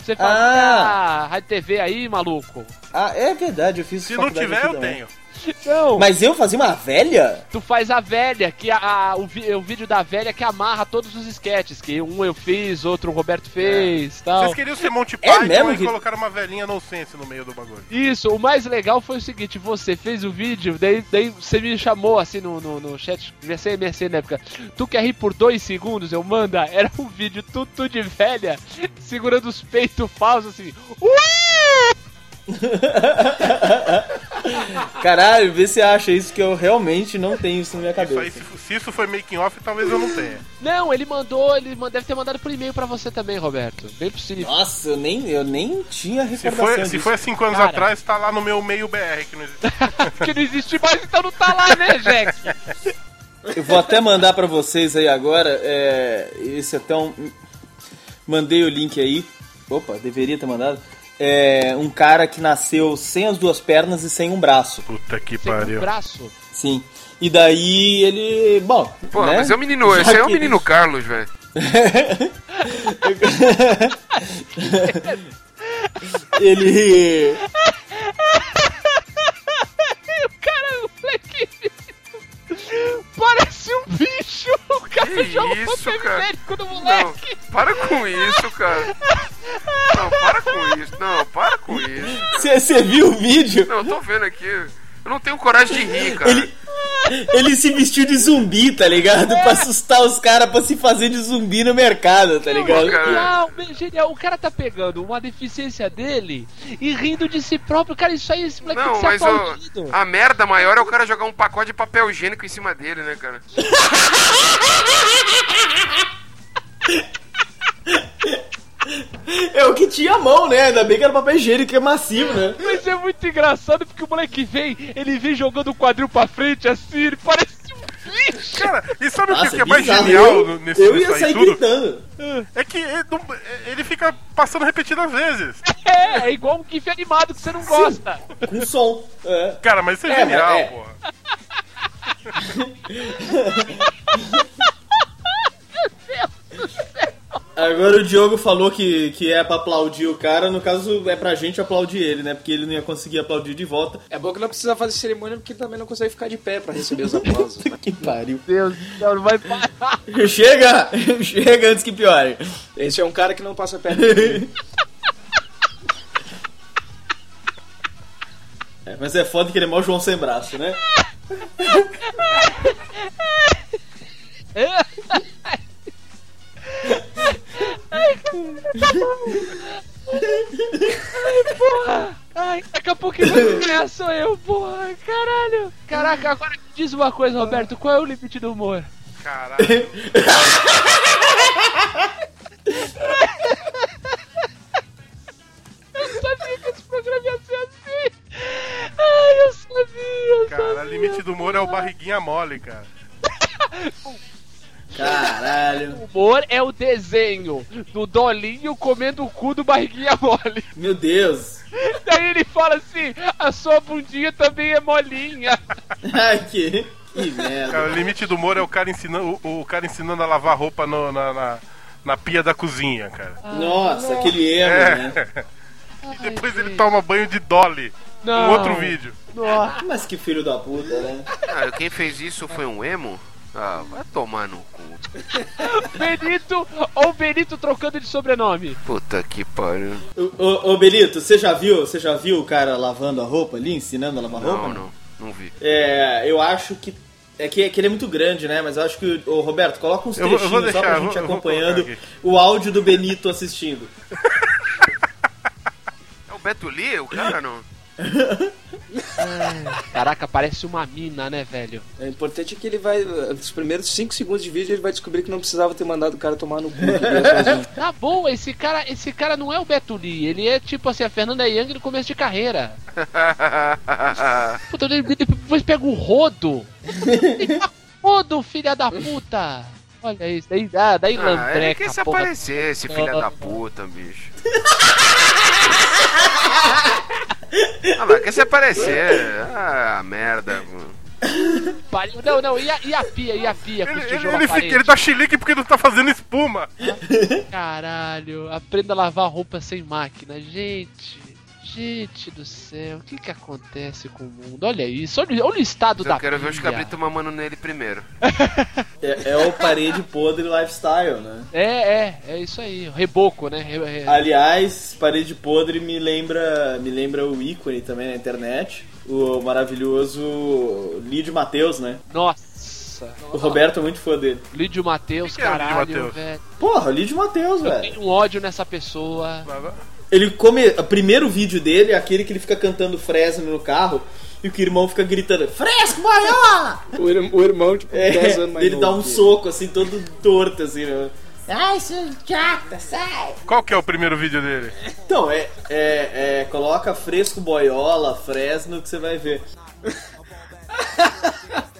Você fazia Ah. a Rádio TV aí, maluco? Ah, é verdade, eu fiz Se não tiver, eu também. tenho. Não, Mas eu fazia uma velha? tu faz a velha, que a, a- o, vi- o vídeo da velha que amarra todos os sketches, que um eu fiz, outro o Roberto fez tal. Vocês queriam ser Monty É Python mesmo e que- colocaram uma velhinha nonsense no meio do bagulho. Isso, o mais legal foi o seguinte, você fez o vídeo, daí, daí você me chamou assim no, no, no chat, devia ser MSN na época, tu quer rir por dois segundos, eu manda, era um vídeo tudo de velha, segurando os peitos falsos assim, Ué! Caralho, vê se acha isso que eu realmente não tenho isso na minha Isso aí, cabeça. se, se isso foi making off, talvez eu não tenha. Não, ele mandou, ele deve ter mandado por e-mail pra você também, Roberto. Bem possível. Nossa, eu nem, eu nem tinha Se recordação foi, se disso. foi há 5 anos Cara. atrás, tá lá no meu meio BR, que não existe. que não existe mais, então não tá lá, né, Jack? Eu vou até mandar pra vocês aí agora. É, esse até um. Mandei o link aí. Opa, deveria ter mandado. É um cara que nasceu sem as duas pernas e sem um braço. Puta que o pariu. braço. Sim. E daí ele. Bom. Pô, né? mas é o menino, Já esse aí é o que- menino Carlos, velho. ele. Parece um bicho. O cara Que joga isso, papel cara? higiênico no Não, moleque. para com isso, cara. Não, para com isso. Não, para com isso. Você viu o vídeo? Não, eu tô vendo aqui. Eu não tenho coragem de rir, cara. Ele, ele se vestiu de zumbi, tá ligado? Pra assustar os caras pra se fazer de zumbi no mercado, tá ligado? cara. Genial, genial. O cara tá pegando uma deficiência dele e rindo de si próprio. Cara, isso aí, esse moleque Não, tem que ser mas o- a merda maior é o cara jogar um pacote de papel higiênico em cima dele, né, cara? É o que tinha a mão, né? Ainda bem que era papel higiênico, que é macio, né? Mas é muito engraçado porque o moleque vem, ele vem jogando o quadril pra frente assim, ele parece um bicho. Cara, e sabe o que- Nossa, que é mais genial eu, nesse eu ia sair tudo? gritando. É que ele, fica passando repetidas vezes. É, é igual um gif animado que você não gosta. Com som. É. Cara, mas isso é, É, genial, é. porra. Agora o Diogo falou que, que é pra aplaudir o cara, no caso é pra gente aplaudir ele, né? Porque ele não ia conseguir aplaudir de volta. É bom que não precisa fazer cerimônia porque também não consegue ficar de pé pra receber os aplausos. né? Que pariu. Deus do céu, não vai parar. Chega! Chega antes que piore. Esse é um cara que não passa perto de. É, mas é foda que ele é mó João sem braço, né? Ai, daqui a pouco ele vai ganhar, sou eu, porra, caralho. Caraca, agora me diz uma coisa, Roberto, qual é o limite do humor? Caralho. Eu sabia que esse programa ia ser assim. Ai, eu sabia, eu Cara, sabia. limite do humor é o barriguinha mole, cara. Caralho. O humor é o desenho do Dolinho comendo o cu do barriguinha mole. Meu Deus. Daí ele fala assim: a sua bundinha também é molinha. Ai, que, que merda. Cara, o limite do humor é o cara ensinando, o, o cara ensinando a lavar roupa no- na, na, na pia da cozinha, cara. Nossa, aquele emo, É. né? E depois ele toma banho de Dolly. Não. Um outro vídeo. Nossa. Mas que filho da puta, né? Ah, quem fez isso foi um emo? Ah, vai tomar no cu. Benito ou Benito trocando de sobrenome? Puta que pariu. Ô, ô, ô, Belito, você já viu? Você já viu o cara lavando a roupa ali, ensinando a lavar roupa? Não, não, não vi. É, eu acho que. É que, é que ele é muito grande, né? Mas eu acho que. Ô, Roberto, coloca uns Eu vou- eu trechinhos vou só pra deixar, gente vou- acompanhando o áudio do Benito assistindo. É o Beto Lee, o cara, não? Caraca, parece uma mina, né, velho? É importante é que ele vai. Nos primeiros 5 segundos de vídeo ele vai descobrir que não precisava ter mandado o cara tomar no cu. ele sozinho. Tá bom, esse cara, esse cara não é o Beto Lee, ele é tipo assim, a Fernanda Young no começo de carreira. Puta, ele, ele depois pega o rodo. Ele rodo, filha da puta. Olha isso, daí, ah, daí Ah, ele lambreca, quer se porra. aparecer, esse filho da puta, bicho. Ah lá, quer se aparecer. Ah, merda. mano. Não, não, e a, e a pia, e a pia Ele, ele, ele, fica, ele dá chilique porque não tá fazendo espuma. Caralho, aprenda a lavar roupa sem máquina. Gente, gente do céu, o que que acontece com o mundo? Olha isso, olha, olha o estado Mas da eu quero ver os cabritos mamando nele primeiro. É, é o parede podre lifestyle, né? É, é, é isso aí, o reboco, né? Re- re- Aliás, parede podre me lembra, me lembra o ícone também na internet. O maravilhoso Lídio Matheus, né? Nossa, O Roberto é muito fã dele. Lídio Matheus, é o Lídio caralho, Mateus? velho. Porra, o Lídio Matheus, Eu velho. tenho um ódio nessa pessoa. Ele come. O primeiro vídeo dele é aquele que ele fica cantando Fresno no carro. e que o irmão fica gritando, fresco, boiola! O, ir- o irmão, tipo, É, 10 anos mais ele dá um ele. soco, assim, todo torto, assim, né? Ai, seu idiota, sai! Qual que é o primeiro vídeo dele? Então, é, é, é, coloca fresco, boiola, fresno, que você vai ver.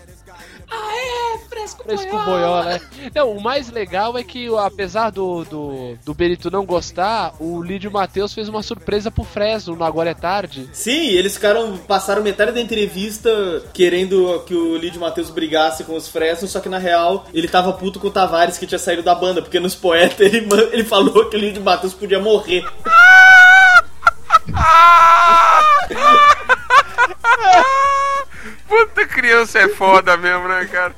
Fresco boiola, né? Não, o mais legal é que, apesar do, do, do Benito não gostar, o Lídio Matheus fez uma surpresa pro Fresno no Agora é Tarde. Sim, eles ficaram, passaram metade da entrevista querendo que o Lídio Matheus brigasse com os Fresno, só que na real ele tava puto com o Tavares que tinha saído da banda, porque nos poetas ele, ele falou que o Lídio Matheus podia morrer. Puta criança é foda mesmo, né, cara?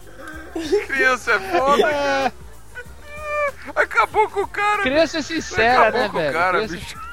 Criança é foda. Acabou com o cara. Criança sincera, Acabou né, com o velho? cara, Criança- bicho.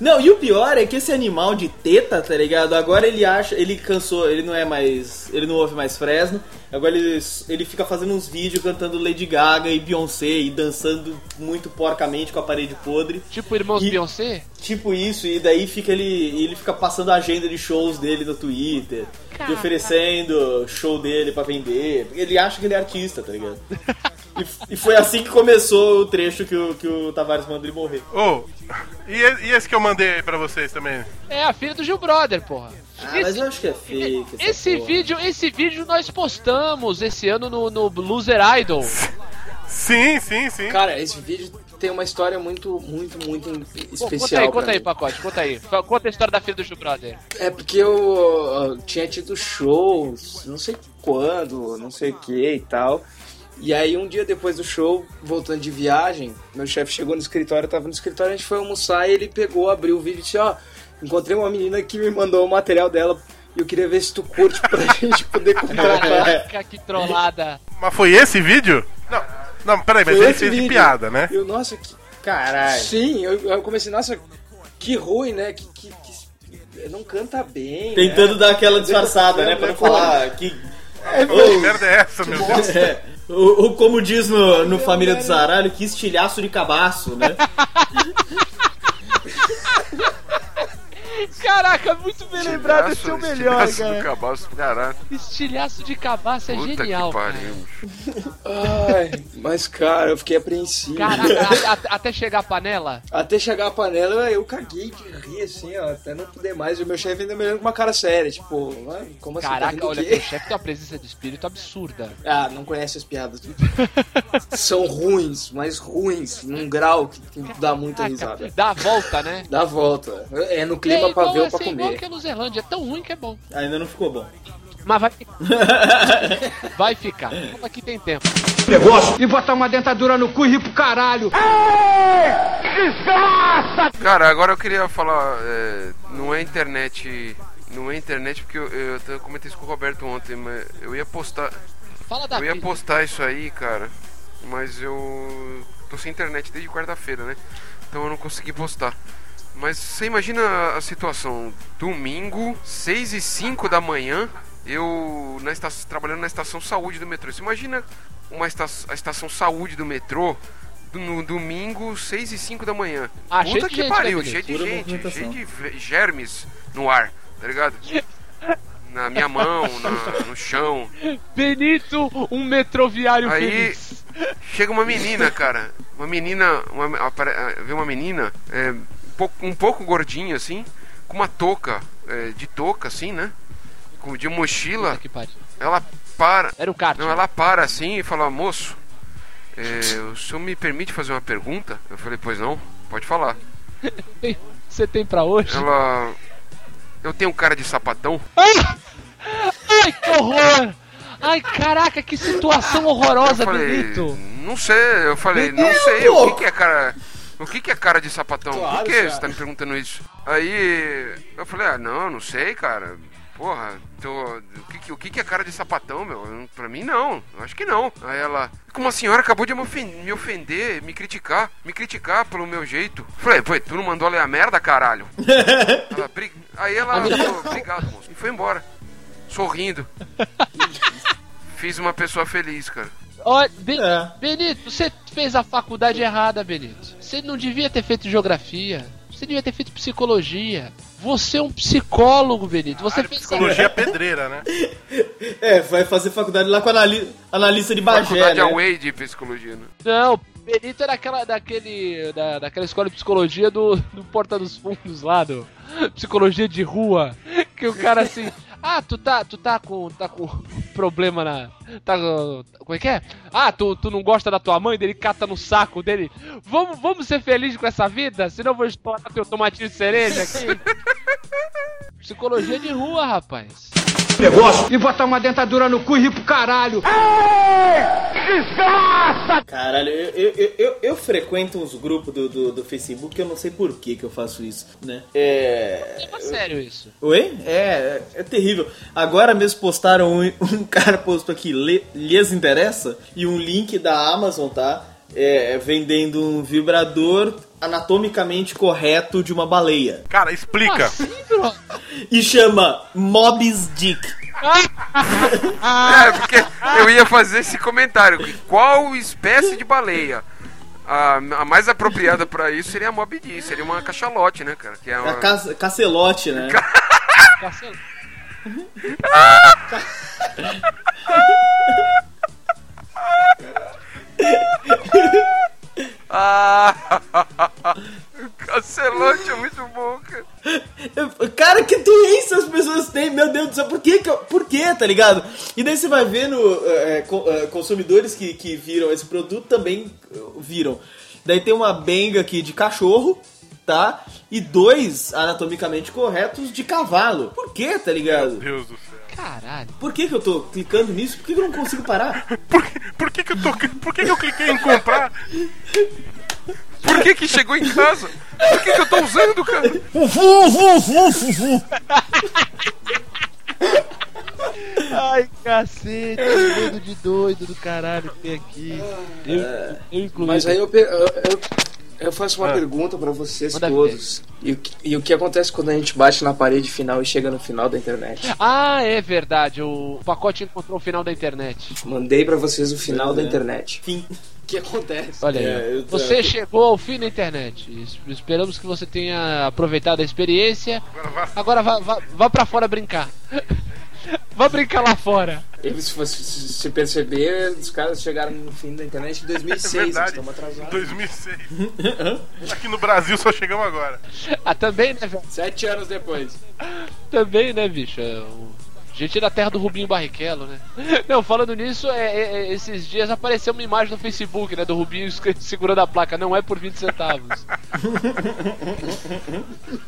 Não, e o pior é que esse animal de teta, tá ligado? Agora ele acha, ele cansou, ele não é mais, ele não ouve mais Fresno. Agora ele, ele fica fazendo uns vídeos cantando Lady Gaga e Beyoncé e dançando muito porcamente com a parede podre. Tipo Irmãos E- Beyoncé? Tipo isso, e daí fica ele, ele fica passando a agenda de shows dele no Twitter, e oferecendo show dele pra vender. Ele acha que ele é artista, tá ligado? E, e foi assim que começou o trecho que o, que o Tavares mandou ele morrer. Ô, e, esse que eu mandei aí pra vocês também? É a filha do Gil Brother, porra. Ah, mas eu acho que é fake. essa Esse porra. vídeo, esse vídeo nós postamos esse ano no, no Loser Idol. Sim, sim, sim. Cara, esse vídeo tem uma história muito, muito, muito Pô, especial. conta aí, pra conta aí, mim. pacote, conta aí. Conta a história da filha do Gil Brother. É porque eu, eu tinha tido shows, não sei quando, não sei o que e tal. E aí um dia depois do show, voltando de viagem, meu chefe chegou no escritório, eu tava no escritório, a gente foi almoçar e ele pegou, abriu o vídeo e disse, ó, encontrei uma menina que me mandou o material dela e eu queria ver se tu curte pra gente poder contratar. Caraca, que trollada. Mas foi esse vídeo? Não, não, peraí, mas Foi ele esse fez de vídeo. piada, né? Eu, nossa, que... Caralho. Sim, eu, eu comecei, nossa, que ruim, né? Que, que, que- não canta bem. Tentando né? dar aquela disfarçada, né? Pra não falar que. Que merda é essa, meu Deus? É, o, o- como diz no, no Família do Zaralho, que estilhaço de cabaço, né? Caraca, muito bem lembrado, esse é o melhor, Estilhaço do cara. cabaço, caralho. Estilhaço de cabaço é Puta genial, que cara. pariu. Ai, mas cara, eu fiquei apreensivo. Caraca, a- a- até chegar a panela. Até chegar a panela, eu caguei de rir, assim, ó, até não poder mais. E o meu chefe ainda me olhando com uma cara séria, tipo, "Ué, como assim? tá Caraca, o olha, quê?" teu chefe tem uma presença de espírito absurda. Ah, não conhece as piadas. São ruins, mas ruins, num grau que, que dá muita risada. Dá a volta, né? Dá a volta. É no clima é pra igual, ver ou pra assim, igual comer. que a Luzerlândia, é tão ruim que é bom. Ainda não ficou bom. Mas vai Vai ficar. Aqui tem tempo. E botar uma dentadura no cu e rir pro caralho. Cara, agora eu queria falar, é, não é internet, não é internet porque eu, eu, até comentei isso com o Roberto ontem, mas eu ia postar, Fala da eu ia postar isso aí, cara, mas eu tô sem internet desde quarta-feira, né? Então eu não consegui postar. Mas você imagina a situação, domingo, 6 e 5 da manhã, eu na esta, trabalhando na estação saúde do metrô. Você imagina uma esta, a estação saúde do metrô no domingo, 6 e 5 da manhã. Ah, Puta cheio de que gente, pariu, né, cheio de gente, cheio de germes no ar, tá ligado? Na minha mão, na- no chão. Benito, um metroviário Aí feliz. chega uma menina, cara. Uma menina, uma, apare- vê uma menina é, pouco, um pouco gordinha assim, com uma touca, é, de touca assim, né? Com, de mochila. Ela para. Era o kart. Não, ela para assim e fala, moço, é, o senhor me permite fazer uma pergunta? Eu falei, pois não, pode falar. Você tem pra hoje? Ela. Eu tenho cara de sapatão? Ai, que horror! Ai, caraca, que situação horrorosa, Eu falei, Benito! não sei, eu falei, não sei, o que, que é cara. O que, que é cara de sapatão? Claro, Por que cara. você tá me perguntando isso? Aí eu falei, ah, não, não sei, cara. Porra, tô, o, que, que- é cara de sapatão, meu? Pra mim, não. Eu acho que não. Aí ela, como a senhora acabou de me ofen- me ofender, me criticar, me criticar pelo meu jeito. Eu Falei, pô, tu não mandou ler a merda, caralho? Ela, "Bri-" Aí ela falou, obrigado, moço. E foi embora. Sorrindo. Fiz uma pessoa feliz, cara. Ó, Ben- É. Benito, você fez a faculdade errada, Benito. Você não devia ter feito geografia. Você devia ter feito psicologia. Você é um psicólogo, Benito. Você fez psicologia pedreira, né? É, vai fazer faculdade lá com anali analista de Bagé, Faculdade né? Away de psicologia, né? Não, Benito era daquela, daquele, da, daquela escola de psicologia do, do Porta dos Fundos lá, do psicologia de rua, que o cara assim, ah, tu tá, tu tá com, tá com problema na, tá, com- como é que é? Ah, tu, tu não gosta da tua mãe, dele cata no saco dele, vamos, vamos ser felizes com essa vida, senão eu vou estourar teu tomatinho de cereja aqui. Psicologia de rua, rapaz. E botar uma dentadura no cu e rir pro caralho. Caralho, eu, eu, eu, eu, frequento uns grupos do, do, do Facebook que eu não sei por que que eu faço isso, né? É. É sério isso. Oi? É, é, é terrível. Agora mesmo postaram um, um cara postou aqui, "Lhe- lhes interessa? E um link da Amazon, tá? É, vendendo um vibrador anatomicamente correto de uma baleia. Cara, explica. Assim? E chama Mob's Dick. É, porque eu ia fazer esse comentário. Qual espécie de baleia? A, a mais apropriada pra isso seria a Mob Dick, seria uma cachalote, né, cara? Que é É uma... a ca- cacelote, né? Cacelo. Ah! Cacelote é muito bom, cara. Cara, que doença as pessoas têm, meu Deus do céu, por que, por que, tá ligado? E daí você vai vendo é, co- é, consumidores que, que viram esse produto também é, viram. Daí tem uma benga aqui de cachorro, tá? E dois anatomicamente corretos de cavalo. Por que, tá Meu ligado? Deus do céu. Caralho. Por que, que eu tô clicando nisso? Por que, que eu não consigo parar? Por, que- por que, que eu tô. Por que, que eu cliquei em comprar? Por que que chegou em casa? Por que que eu tô usando, cara? Ai, cacete, que medo de doido do caralho que tem aqui. Eu, eu incluí. Mas aí eu, eu, eu- eu faço uma pergunta pra vocês Manda todos. E o, que, e o que acontece quando a gente bate na parede final e chega no final da internet? Ah, é verdade. O pacote encontrou o final da internet. Mandei pra vocês o final da É. internet. Fim. O que acontece? Olha. É, Você chegou ao fim da internet. Es- Esperamos que você tenha aproveitado a experiência. Agora vá. Agora vá, vá, vá pra fora brincar. vá brincar lá fora. E se você se perceber, os caras chegaram no fim da internet em É 2006, verdade. estamos atrasados. 2006. Aqui no Brasil só chegamos agora. Ah, também, né, velho? Sete anos depois. Também, né, bicho? É, Gente da terra do Rubinho Barrichello, né? Não, falando nisso, é, é- é, esses dias apareceu uma imagem no Facebook, né? Do Rubinho segurando a placa. Não é por 20 centavos.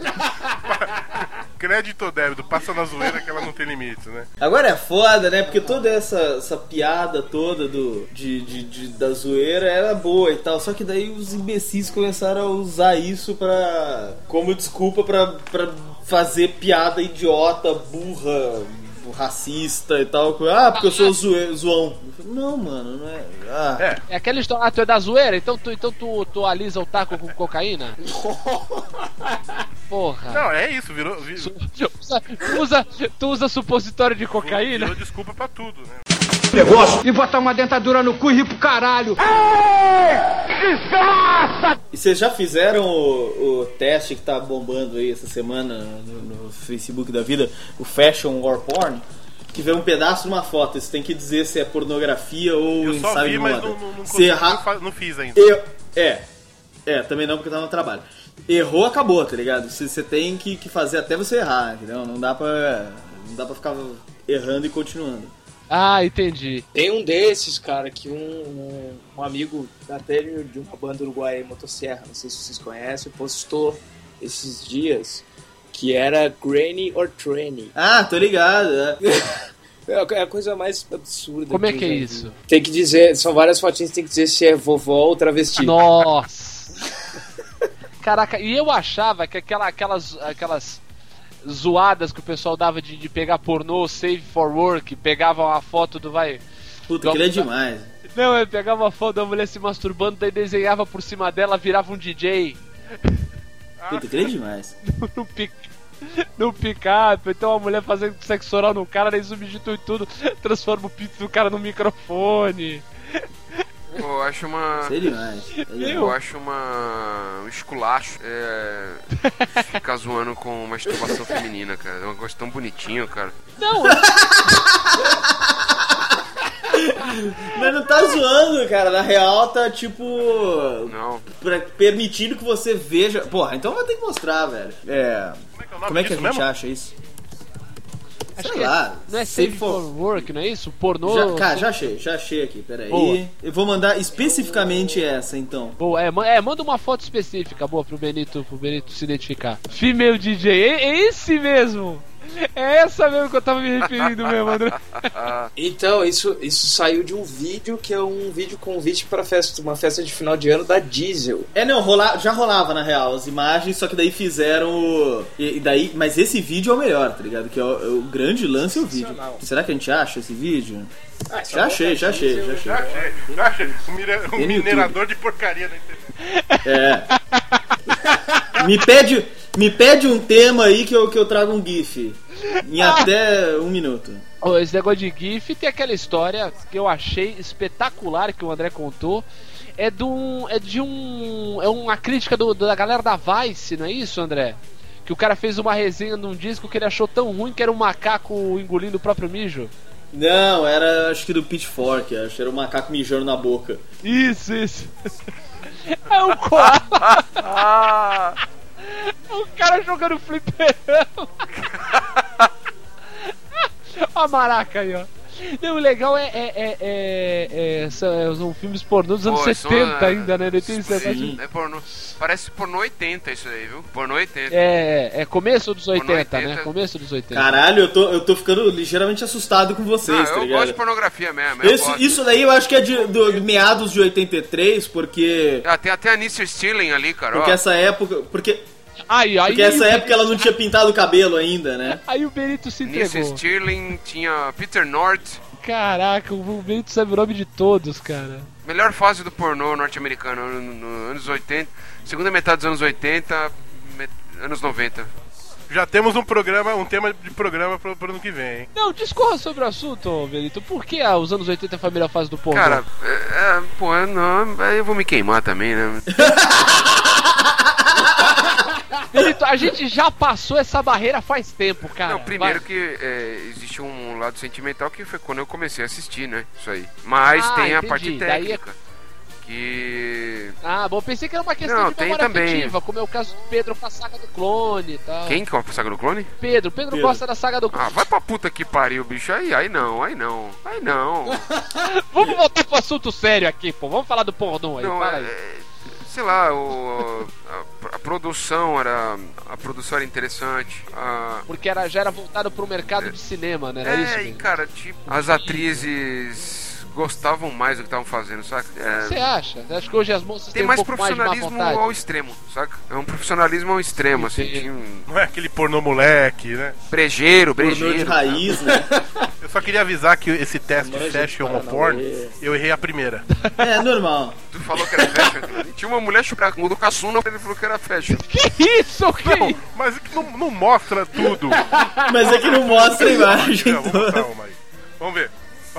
Crédito ou débito, passa na zoeira que ela não tem limite, né? Agora é foda, né? Porque toda essa, essa piada toda do, de, de, de- da zoeira era boa e tal. Só que daí os imbecis começaram a usar isso pra. como desculpa pra, pra fazer piada idiota, burra, racista e tal. Ah, porque eu sou zoe, zoão. Não, mano, não é. Ah. É. É aquela história. Ah, tu é da zoeira? Então tu, então tu, tu alisa o taco com cocaína? Porra. Não, é isso, virou, vi- Su- Usa, tu, usa, tu usa supositório de cocaína? virou desculpa pra tudo, né? E botar uma dentadura no cu e rir pro caralho. E vocês já fizeram o, o teste que tá bombando aí essa semana no, no Facebook da vida, o Fashion War Porn? Que vê um pedaço de uma foto, você tem que dizer se é pornografia ou Eu só ensaio vi, de mas não, não, não, consegui, errar, não, fiz ainda. eu, é, é, também não porque eu tava no trabalho. Errou, acabou, tá ligado? Você, você tem que, que fazer até você errar, entendeu? Não dá pra, não dá pra ficar errando e continuando. Ah, entendi. Tem um desses, cara, que um, um, um amigo até de uma banda uruguaia, Motosserra, não sei se vocês conhecem, postou esses dias que era Granny or Tranny. Ah, tô ligado, é. É a coisa mais absurda. Como é que é vi. isso? Tem que dizer, são várias fotinhas, tem que dizer se é vovó ou travesti. Nossa! Caraca, e eu achava que aquela, aquelas, aquelas zoadas que o pessoal dava de, de pegar pornô, save for work, pegavam a foto do vai. Puta, aquilo é demais. Não, eu pegava a foto da mulher se masturbando, daí desenhava por cima dela, virava um DJ Puta, aquilo é demais. no, pic, no picape, então a mulher fazendo sexo oral no cara, daí substitui tudo, transforma o pinto do cara no microfone. Eu acho uma. Demais. Eu acho uma. um esculacho. É. ficar zoando com masturbação feminina, cara. É um negócio tão bonitinho, cara. Não, Mas não tá zoando, cara. Na real, tá tipo. Não. pra- permitindo que você veja. Porra, então vai ter que mostrar, velho. É. Como é que é Como é que a gente mesmo? acha isso? Acho Sei que lá. é, não é Safe Save for Work, não é isso? Pornô. Já, cara, já achei, já achei aqui, peraí. Boa. Eu vou mandar especificamente essa, então. Boa, é, é, manda uma foto específica, boa, pro Benito, pro Benito se identificar. Female DJ, é, é esse mesmo! É essa mesmo que eu tava me referindo mesmo, André. Então, isso, isso saiu de um vídeo que é um vídeo convite pra festa, uma festa de final de ano da Diesel. É, não, rola, já rolava na real as imagens, só que daí fizeram o. E, e daí, mas esse vídeo é o melhor, tá ligado? Que é o, o grande lance é o vídeo. Será que a gente acha esse vídeo? Ah, só Já achei, já achei, já Já achei. achei, já achei. Um, um Tem no minerador de porcaria na internet. É. me pede, me pede um tema aí que eu, que eu trago um GIF. Em até um minuto. Esse negócio de GIF tem aquela história que eu achei espetacular que o André contou. É de um. É de um. É uma crítica do- da galera da Vice, não é isso, André? Que o cara fez uma resenha num disco que ele achou tão ruim que era um macaco engolindo o próprio mijo. Não, era acho que do Pitchfork, acho que era um macaco mijando na boca. Isso, isso. É um koala. Ah! É um cara jogando fliperama. Ó a maraca aí, ó. Não, o legal é. é, é, é, é são, são filmes pornô dos anos Pô, isso 70 é- ainda, né? Ele tem. Sim. É pornô. Parece pornô 80 isso aí, viu? Pornô 80. É, é começo dos 80, 80. né? Começo dos 80. Caralho, eu tô, eu tô ficando ligeiramente assustado com Ah, vocês, tá eu gosto de pornografia mesmo. eu Esse- gosto. isso daí eu acho que é de, do- de meados de 83, porque. Ah, tem até a Nisser Stirling ali, cara. Porque ó. essa época. Porque, Aí, aí, porque essa o época ela não tinha pintado o cabelo ainda, né? Aí o Benito se entregou. Stirling, tinha Peter North. Caraca, o Benito sabe o nome de todos, cara. Melhor fase do pornô norte-americano, no, no- anos 80. Segunda metade dos anos 80, met- anos 90. Já temos um programa, um tema de programa pro, pro ano que vem, hein? Não, discorra sobre o assunto, Benito. Por que ah, os anos 80 foi a melhor fase do pornô? Cara, é, é, pô, não, eu vou me queimar também, né? Benito, a gente já passou essa barreira faz tempo, cara. Não, primeiro Vai. que é, existe um lado sentimental que foi quando eu comecei a assistir, né? Isso aí. Mas Ah, tem a entendi. parte Daí é- técnica. Que. Ah, bom, pensei que era uma questão Não, de tem memória também. afetiva, como é o caso do Pedro com a saga do clone e tal. Quem que é a saga do clone? Pedro, Pedro, Pedro. gosta da saga do clone. Ah, vai pra puta que pariu, bicho. Aí, aí não, aí não. Aí não. Vamos voltar pro assunto sério aqui, pô. Vamos falar do pornô aí, Não, é, aí. é, sei lá, o, a, a produção era. A produção era interessante. A, Porque era, já era voltado pro mercado de cinema, né? Era isso, é, e Benito? cara, tipo, as atrizes gostavam mais do que estavam fazendo, saca? É, Você acha? Acho que hoje as moças tem têm mais um mais profissionalismo vontade. ao extremo, saca? É um profissionalismo ao extremo, assim. Tinha um Não é aquele pornô moleque, né? brejeiro, Pornô brejeiro. de raiz, né? Eu só queria avisar que esse teste Manja de fashion ou Paranauê. porn, eu errei a primeira. É normal. Tu falou que era fashion. Tinha uma mulher chupando do caçuna, ele falou que era fashion. Que isso? Que Não, isso? mas é que não, não mostra tudo. Mas é que não mostra a imagem toda. uma aí. Vamos ver.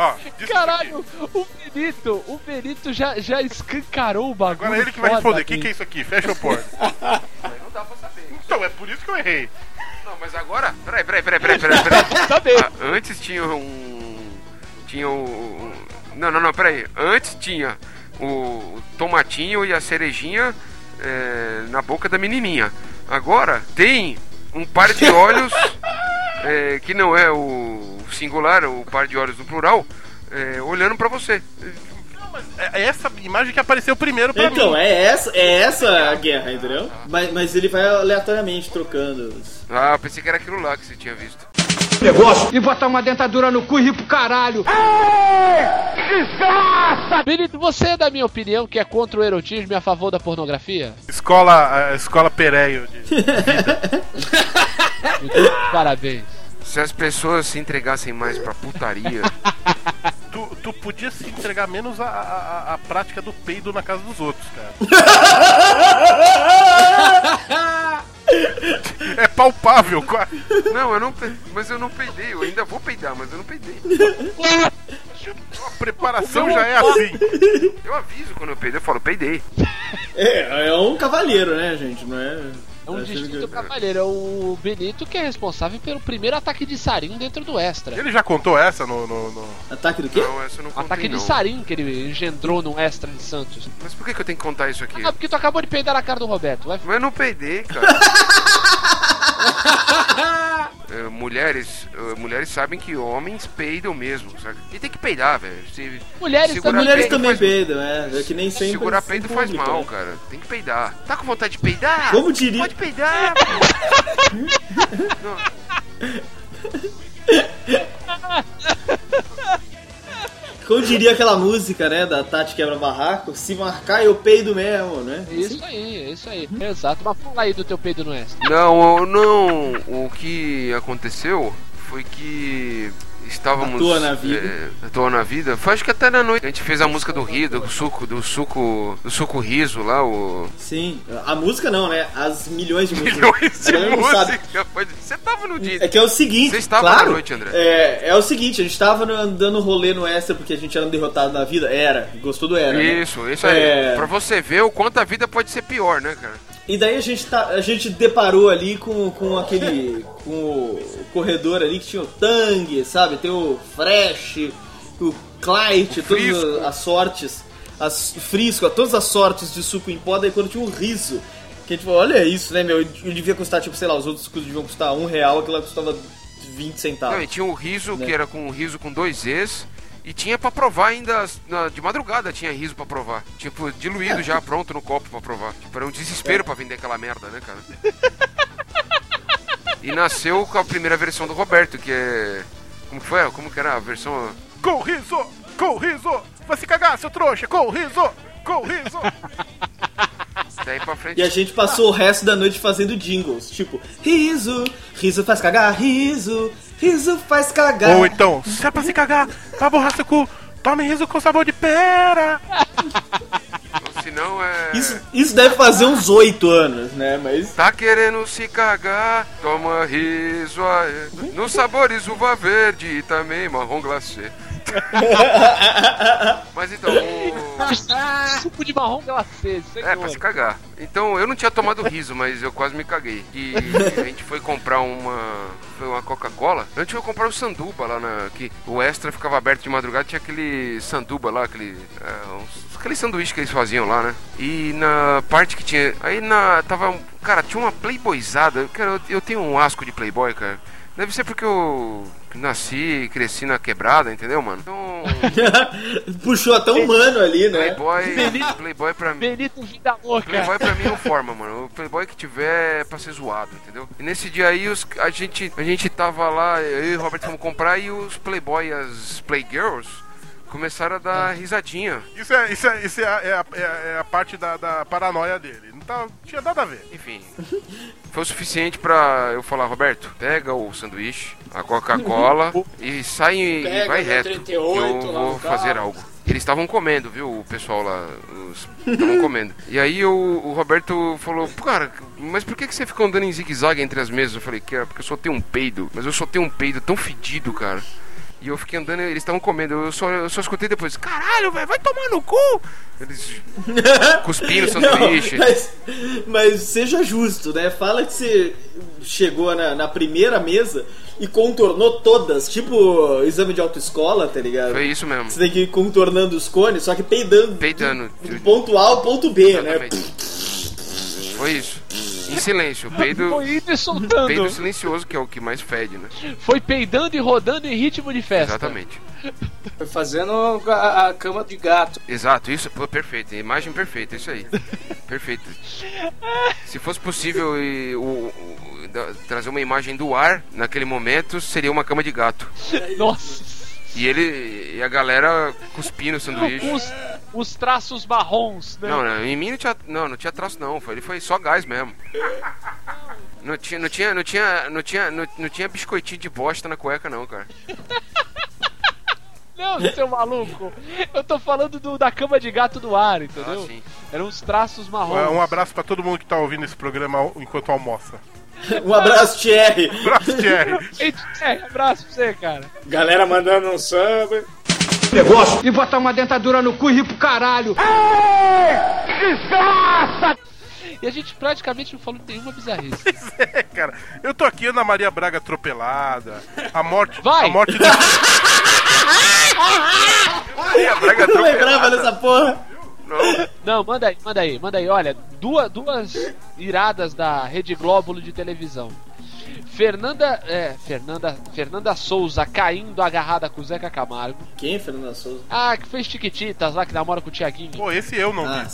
Ó, Caralho, o Benito, o Benito já, já escancarou o bagulho. Agora é ele que vai responder. O que, que é isso aqui? Fashion porn. Não dá pra saber. Então, é por isso que eu errei. Não, mas agora. Peraí, peraí, peraí, peraí, peraí. peraí. Saber. Ah, antes tinha um. Tinha o. Não, não, não, peraí. Antes tinha o tomatinho e a cerejinha é, na boca da menininha. Agora tem um par de olhos é, que não é o singular, o par de olhos no plural, é, olhando pra você. É essa imagem que apareceu primeiro pra Então, mim. é essa, é essa a guerra, entendeu? Mas, mas ele vai aleatoriamente trocando. os- Ah, eu pensei que era aquilo lá que você tinha visto. E botar uma dentadura no cu e rir pro caralho. Benito, você é da minha opinião que é contra o erotismo e a favor da pornografia? Escola, escola Pereio. de- Muito Parabéns. Se as pessoas se entregassem mais pra putaria. Tu, tu podia se entregar menos a, a, a prática do peido na casa dos outros, cara. é palpável. qua- Não, eu não. Mas eu não peidei. Eu ainda vou peidar, mas eu não peidei. A preparação já é assim. Eu aviso quando eu peidei, eu falo, peidei. É, é um cavalheiro, né, gente? Não é. É um é distinto que- cavalheiro. É o Benito que é responsável pelo primeiro ataque de sarin dentro do Extra. Ele já contou essa no. no- no- Ataque do quê? Não, essa eu não contei, Ataque de não. sarin que ele engendrou no Extra de Santos. Mas por que, que eu tenho que contar isso aqui? Ah, porque tu acabou de peidar na cara do Roberto. Vai Mas eu não peidei, cara. É, mulheres, é, mulheres sabem que homens peidam mesmo, sabe? E tem que peidar, velho. Se Mulheres. Mulheres peido também faz- peidam, é. É que nem sempre. segurar peido faz público, mal, né? cara. Tem que peidar. Tá com vontade de peidar? Como diria- Pode peidar, pô. Como diria aquela música, né, da Tati Quebra Barraco, se marcar eu peido mesmo, né? É Isso aí, é isso aí. Exato. Mas fala aí do teu peido no Extra. Não, não. O que aconteceu foi que estávamos. À toa na vida. É, à toa na vida. Foi acho que até na noite. A gente fez a música do Rio, do suco, do suco. Do suco riso lá, o. Sim. A música não, né? As milhões de músicas. Milhões de galera não sabe. música. Pode- Você tava no dia. É que é o seguinte, Você estava claro, na noite, André. É, é o seguinte, a gente tava no- dando rolê no extra porque a gente era um derrotado na vida. Era, gostou do era. né? Isso, isso aí. É. Pra você ver o quanto a vida pode ser pior, né, cara? E daí a gente, tá, a gente deparou ali com, com aquele. com o corredor ali que tinha o Tang, sabe? Tem o Fresh, o Clyde, O todas as sortes. As, frisco, todas as sortes de suco em pó, daí quando tinha o riso. Que a gente falou, olha isso, né, meu? Ele devia custar, tipo, sei lá, os outros sucos deviam custar um real, aquilo lá custava 20 centavos. Não, e tinha o riso, Né? que era com o riso com dois Es. E tinha pra provar ainda, na- de madrugada tinha riso pra provar. Tipo, diluído já, pronto no copo pra provar. Tipo, era um desespero pra vender aquela merda, né, cara? E nasceu com a primeira versão do Roberto, que é... Como que foi? Como que era a versão... Com riso! Com riso! Vai se cagar, seu trouxa! Com riso! Com riso! Daí pra frente... E a gente passou o resto da noite fazendo jingles, tipo, riso, riso faz cagar, riso, riso faz cagar. Ou então, se é pra se cagar, vai borrar seu cu, tome riso com sabor de pera! Ou senão é... Isso, isso deve fazer uns oito anos, né? Mas. Tá querendo se cagar, toma riso aí. No sabores uva verde e também marrom glacê. Mas então, o... Suco de marrom glacê, É, pra senhor. se cagar. Então, eu não tinha tomado riso, mas eu quase me caguei. E a gente foi comprar uma. Foi uma Coca-Cola. A gente foi comprar o sanduba lá na. Que o extra ficava aberto de madrugada, tinha aquele sanduba lá, aquele. É, uns- aquele sanduíche que eles faziam lá, né? E na parte que tinha. Aí na. Tava. Cara, tinha uma playboyzada. Cara, eu, eu tenho um asco de playboy, cara. Deve ser porque eu nasci e cresci na quebrada, entendeu, mano? Então. Puxou até um mano ali, né? Playboy. Playboy pra mim. Benito Vida Louca. Playboy pra mim não forma, mano. O Playboy que tiver é pra ser zoado, entendeu? E nesse dia aí os, a, gente, a gente tava lá, eu e o Roberto fomos comprar e os Playboy, as Playgirls, começaram a dar risadinha. Isso é, isso é, isso é, a, é a- é a- é a parte da, da paranoia dele. Não tá, tinha nada a ver. Enfim. Foi o suficiente pra eu falar, Roberto, pega o sanduíche, a Coca-Cola e sai e vai reto. 38 que eu lá vou fazer algo. Eles estavam comendo, viu? O pessoal lá. Estavam comendo. E aí o, o Roberto falou, "Pô, cara, mas por que, que você fica andando em zigue-zague entre as mesas? Eu falei, que é porque eu só tenho um peido. Mas eu só tenho um peido tão fedido, cara. E eu fiquei andando, eles estavam comendo. Eu só, eu só escutei depois, caralho, velho, vai tomar no cu! Eles cuspindo o Não, sanduíche. mas, mas seja justo, né? Fala que você chegou na, na primeira mesa e contornou todas, tipo exame de autoescola, tá ligado? Foi isso mesmo. Você tem que ir contornando os cones, só que peidando. Peidando. Do, do ponto A ao ponto B, né? Exatamente. Foi isso. Em silêncio. Peido, Foi indo e soltando. peido silencioso, que é o que mais fede, né? Foi peidando e rodando em ritmo de festa. Exatamente. Foi fazendo a, a cama de gato. Exato, isso, pô, perfeito. Imagem perfeita, isso aí. Perfeito. Se fosse possível e, o, o- da- trazer uma imagem do ar naquele momento, seria uma cama de gato. Nossa. E ele e a galera cuspindo o sanduíche. Os, os traços marrons, né? Não, não, em mim não tinha, não, não tinha traço não, foi, ele foi só gás mesmo. Não tinha, não tinha, não tinha, não tinha, não, não tinha biscoitinho de bosta na cueca não, cara. Não, seu maluco. Eu tô falando do, da cama de gato do ar, entendeu? Ah. Eram os traços marrons. Um abraço pra todo mundo que tá ouvindo esse programa enquanto almoça. Um abraço, Thierry. Abraço, Thierry. Ei, É, abraço pra você, cara. Galera mandando um samba. Negócio e botar uma dentadura no cu e rir pro caralho. E a gente praticamente não falou nenhuma bizarrice. É, cara. Eu tô aqui, Ana Maria Braga atropelada. A morte. Vai! A morte do. Maria Braga Eu não lembrava atropelada. dessa porra. Não. Não, manda aí, manda aí, manda aí. Olha, duas, duas iradas da Rede Glóbulo de televisão. Fernanda, é, Fernanda, Fernanda Souza caindo agarrada com o Zeca Camargo. Quem, Fernanda Souza? Ah, que fez Tiquititas lá, que namora com o Tiaguinho. Pô, esse eu não vi. Ah,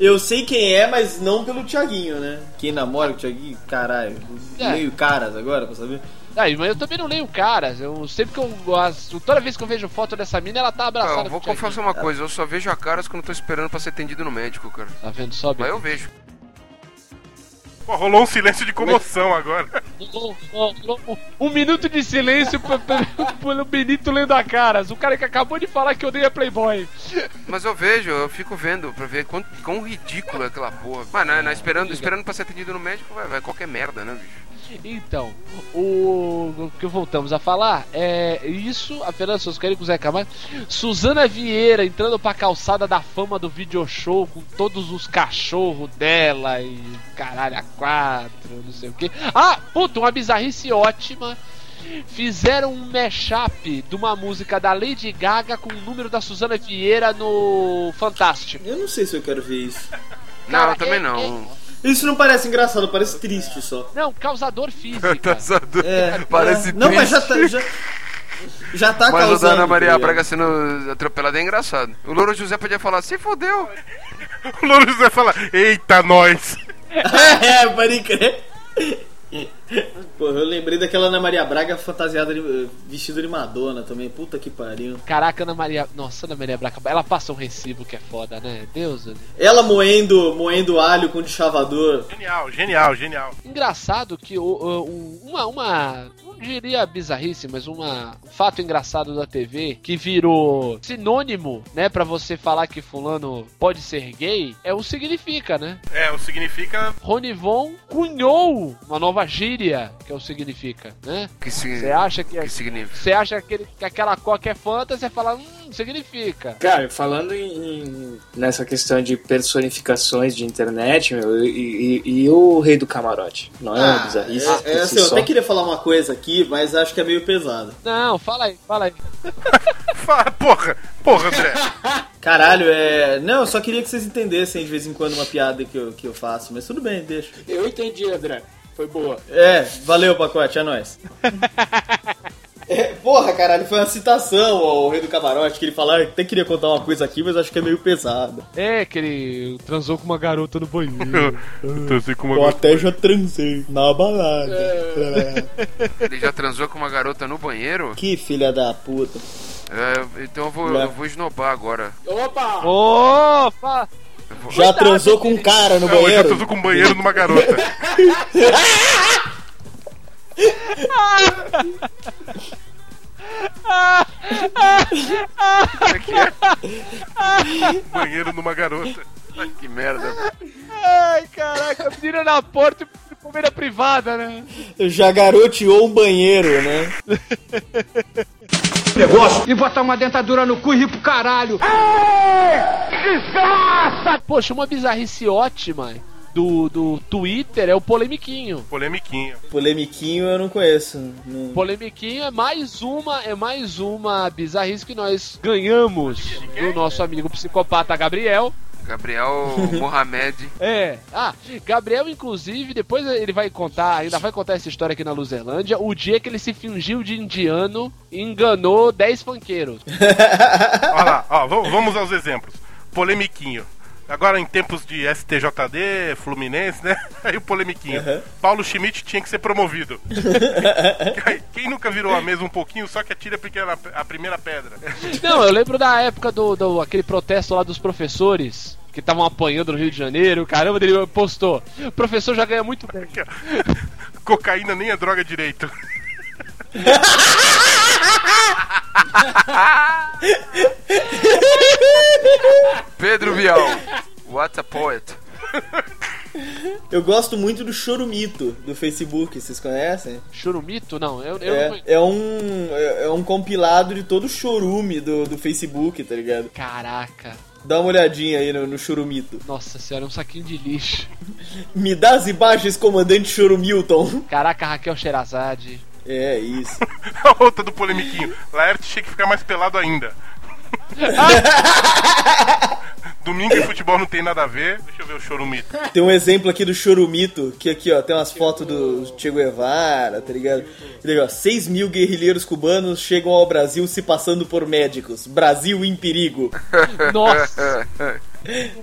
eu sei quem é, mas não pelo Thiaguinho, né? Quem namora com o Thiaguinho? Caralho. É. Meio caras agora, pra saber. Ah, mas eu também não leio caras. Eu sempre que eu. as- toda vez que eu vejo foto dessa mina, ela tá abraçada Ah, eu vou com o Thiaguinho. confessar uma coisa, eu só vejo a caras quando tô esperando pra ser atendido no médico, cara. Tá vendo? Sobe. Aí eu vejo. Pô, rolou um silêncio de comoção agora. Um, minuto de silêncio pelo Benito lendo a caras. O cara que acabou de falar que odeia Playboy. Mas eu vejo, eu fico vendo pra ver quão, quão ridículo é aquela porra. Mas né, né, esperando, esperando pra ser atendido no médico, vai, vai qualquer merda, né, bicho? Então, o, o que voltamos a falar é isso, a Fernanda Souza querendo com o Zé Camargo. Suzana Vieira entrando pra calçada da fama do video show com todos os cachorros dela e caralho, a quatro, não sei o que. Ah, puta, uma bizarrice ótima. Fizeram um mashup de uma música da Lady Gaga com o número da Suzana Vieira no Fantástico. Eu não sei se eu quero ver isso. Não, Cara, eu também é- não. Isso não parece engraçado, parece triste só. Não, causador física. É, Parece é. Não, mas já tá. triste. Já, já tá Mas o causando. da Ana Maria? Braga sendo atropelada é engraçado. O Louro José podia falar, se fodeu. O Louro José fala: Eita, nós! é, pode crer. Pô, eu lembrei daquela Ana Maria Braga fantasiada de, vestida de Madonna também. Puta que pariu. Caraca, Ana Maria. Nossa, Ana Maria Braca. Ela passa um recibo que é foda, né? Deus. Deus. Ela moendo, moendo alho com deschavador. Genial, genial, genial. Engraçado que o, o- um- uma, uma. Não diria bizarrice, mas uma, um fato engraçado da TV que virou sinônimo, né? Pra você falar que Fulano pode ser gay, é o significa, né? É, o significa. Ronivon cunhou uma nova gíria, que é o significa, né? Que, Você acha que. que significa? Você acha que, ele- que aquela coca é fanta, você fala, hum, significa. Cara, falando em, em- nessa questão de personificações de internet, meu, e, e- e o Rei do Camarote? Não é uma bizarrice? é, é, assim, eu até queria falar uma coisa aqui, mas acho que é meio pesado. Não, fala aí, fala aí. Fala, porra, porra, André. Caralho, é. Não, eu só queria que vocês entendessem de vez em quando uma piada que eu, que eu faço, mas tudo bem, deixa. Eu entendi, André. Foi boa. É, valeu, pacote, é nóis. É, porra, caralho, foi uma citação ao Rei do Camarote, que ele falou, "Ah, até queria contar uma coisa aqui, mas acho que é meio pesado. É, que ele transou com uma garota no banheiro. Eu com uma. Eu até já transei na balada. Ele já transou com uma garota no banheiro? que filha da puta. É, então eu vou, Já. eu vou esnobar agora. Opa! Eu vou- Já transou com um cara no eu banheiro? tô com um banheiro numa garota. banheiro numa garota. Ai, que merda. Ai, caraca, menina na porta e primeira privada, né? Já garoteou um banheiro, né? negócio e botar uma dentadura no cu e rir pro caralho. Poxa, uma bizarrice ótima do, do Twitter é o Polemiquinho. Polemiquinho. Polemiquinho eu não conheço. Não... Polemiquinho é mais uma, é mais uma bizarrice que nós ganhamos do nosso amigo psicopata Gabriel. Gabriel Mohamed. É. Ah, Gabriel, inclusive, depois ele vai contar, ainda vai contar essa história aqui na Luzerlândia, o dia que ele se fingiu de indiano e enganou 10 funkeiros. Olha lá, ó, vamos aos exemplos. Polemiquinho. Agora em tempos de STJD, Fluminense, né? Aí o polemiquinho. Paulo Schmidt tinha que ser promovido. Quem nunca virou a mesa um pouquinho, só que atira a primeira pedra. Não, eu lembro da época do, do aquele protesto lá dos professores que estavam apanhando no Rio de Janeiro. Caramba, ele postou. O professor já ganha muito bem. Cocaína nem é droga direito. Pedro Bial. What a poet. Eu gosto muito do Chorumito do Facebook, vocês conhecem? Churumito? Não, eu, eu não É, é um é é um compilado de todo o chorume do, do Facebook, tá ligado? Caraca. Dá uma olhadinha aí no, no Chorumito. Nossa senhora, é um saquinho de lixo. Me dá as imagens, comandante Chorumilton. Caraca, Raquel Sherazade. É, isso. A outra do polemiquinho. Laerte tinha que ficar mais pelado ainda. Domingo e futebol não tem nada a ver. Deixa eu ver o chorumito. Tem um exemplo aqui do Chorumito, que aqui, ó, tem umas fotos do Che Guevara, tá ligado? Ele, ó, 6 mil guerrilheiros cubanos chegam ao Brasil se passando por médicos. Brasil em perigo. Nossa.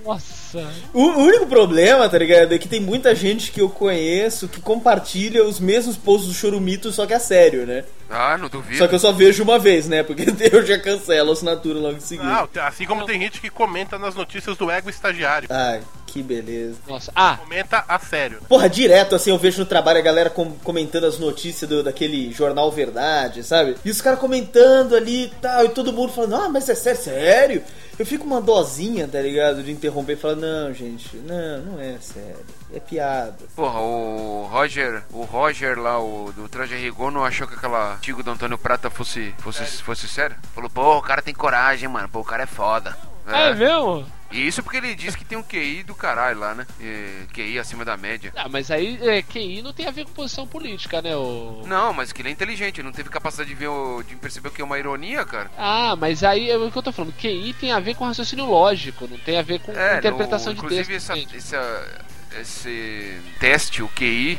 Nossa. O único problema, tá ligado, é que tem muita gente que eu conheço que compartilha os mesmos posts do Chorumito, só que é sério, né? Ah, não duvido. Só que eu só vejo uma vez, né? Porque eu já cancelo a assinatura logo em seguida. Ah, assim como tem gente que comenta nas notícias do ego estagiário. Ai, que beleza. Nossa. Ah, Comenta a sério. Porra, direto assim eu vejo no trabalho a galera com- comentando as notícias do, daquele jornal Verdade, sabe? E os caras comentando ali e tal, e todo mundo falando, ah, mas é sério, sério? Eu fico uma dozinha, tá ligado? De interromper e falar, não, gente, não, não é sério. É piada. Porra, o Roger, o Roger lá, o do Traje Rigor, não achou que aquela artigo do Antônio Prata fosse, fosse, fosse sério? Falou, pô, o cara tem coragem, mano. Pô, o cara é foda. é, mesmo? E isso porque ele disse que tem um QI do caralho lá, né? É, QI acima da média. Ah, mas aí é, QI não tem a ver com posição política, né? O... Não, mas que ele é inteligente, não teve capacidade de ver o, de perceber o que é uma ironia, cara. Ah, mas aí é o que eu tô falando. QI tem a ver com raciocínio lógico, não tem a ver com É, interpretação no, de inclusive texto. entende? essa, esse teste, o QI,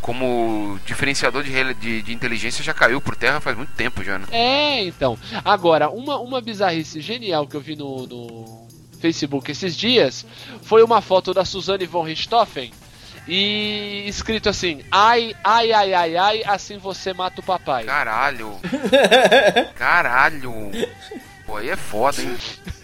como diferenciador de, de, de inteligência já caiu por terra faz muito tempo já, né? É, então. Agora, uma, uma bizarrice genial que eu vi no, no Facebook esses dias foi uma foto da Suzane von Richthofen e escrito assim: ai, ai, ai, ai, ai, assim você mata o papai. Caralho. Caralho. Pô, aí é foda, hein?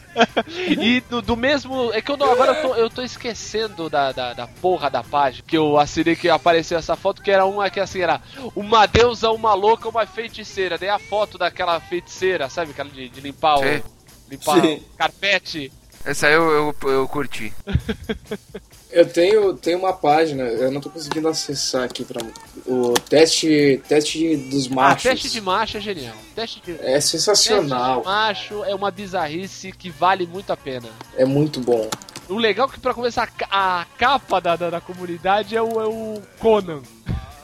E do, do mesmo. É que eu não, agora eu tô, eu tô esquecendo da, da, da porra da página que eu assinei que apareceu essa foto, que era uma que assim era uma deusa, uma louca, uma feiticeira. Daí a foto daquela feiticeira, sabe? Aquela de, de limpar Sim. o. Limpar Sim. o carpete. Essa aí eu, eu, eu curti. Eu tenho, tenho uma página, eu não tô conseguindo acessar aqui pra o teste, teste dos Ah, machos. teste de macho é genial. Teste de. É Teste sensacional, de macho é uma bizarrice que vale muito a pena. é muito bom. O legal é que pra começar a capa da, da, da comunidade é o, é o Conan.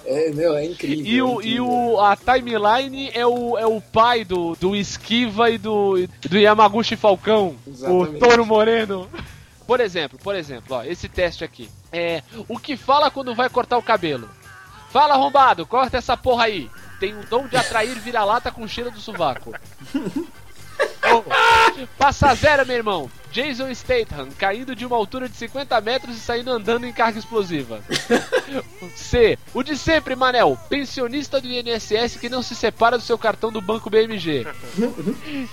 É, meu, é incrível. E, é o, e incrível. o, a timeline é o, é o pai do, do Esquiva e do, do Yamaguchi Falcão, Exatamente. o Toro Moreno. Por exemplo, por exemplo, ó, esse teste aqui. É o que fala quando vai cortar o cabelo. Fala, arrombado, corta essa porra aí. Tem o dom de atrair vira-lata com cheiro do sovaco. Passa zero, meu irmão. Jason Statham caindo de uma altura de 50 metros e saindo andando em carga explosiva. C. O de sempre, Manel. Pensionista do INSS que não se separa do seu cartão do Banco BMG.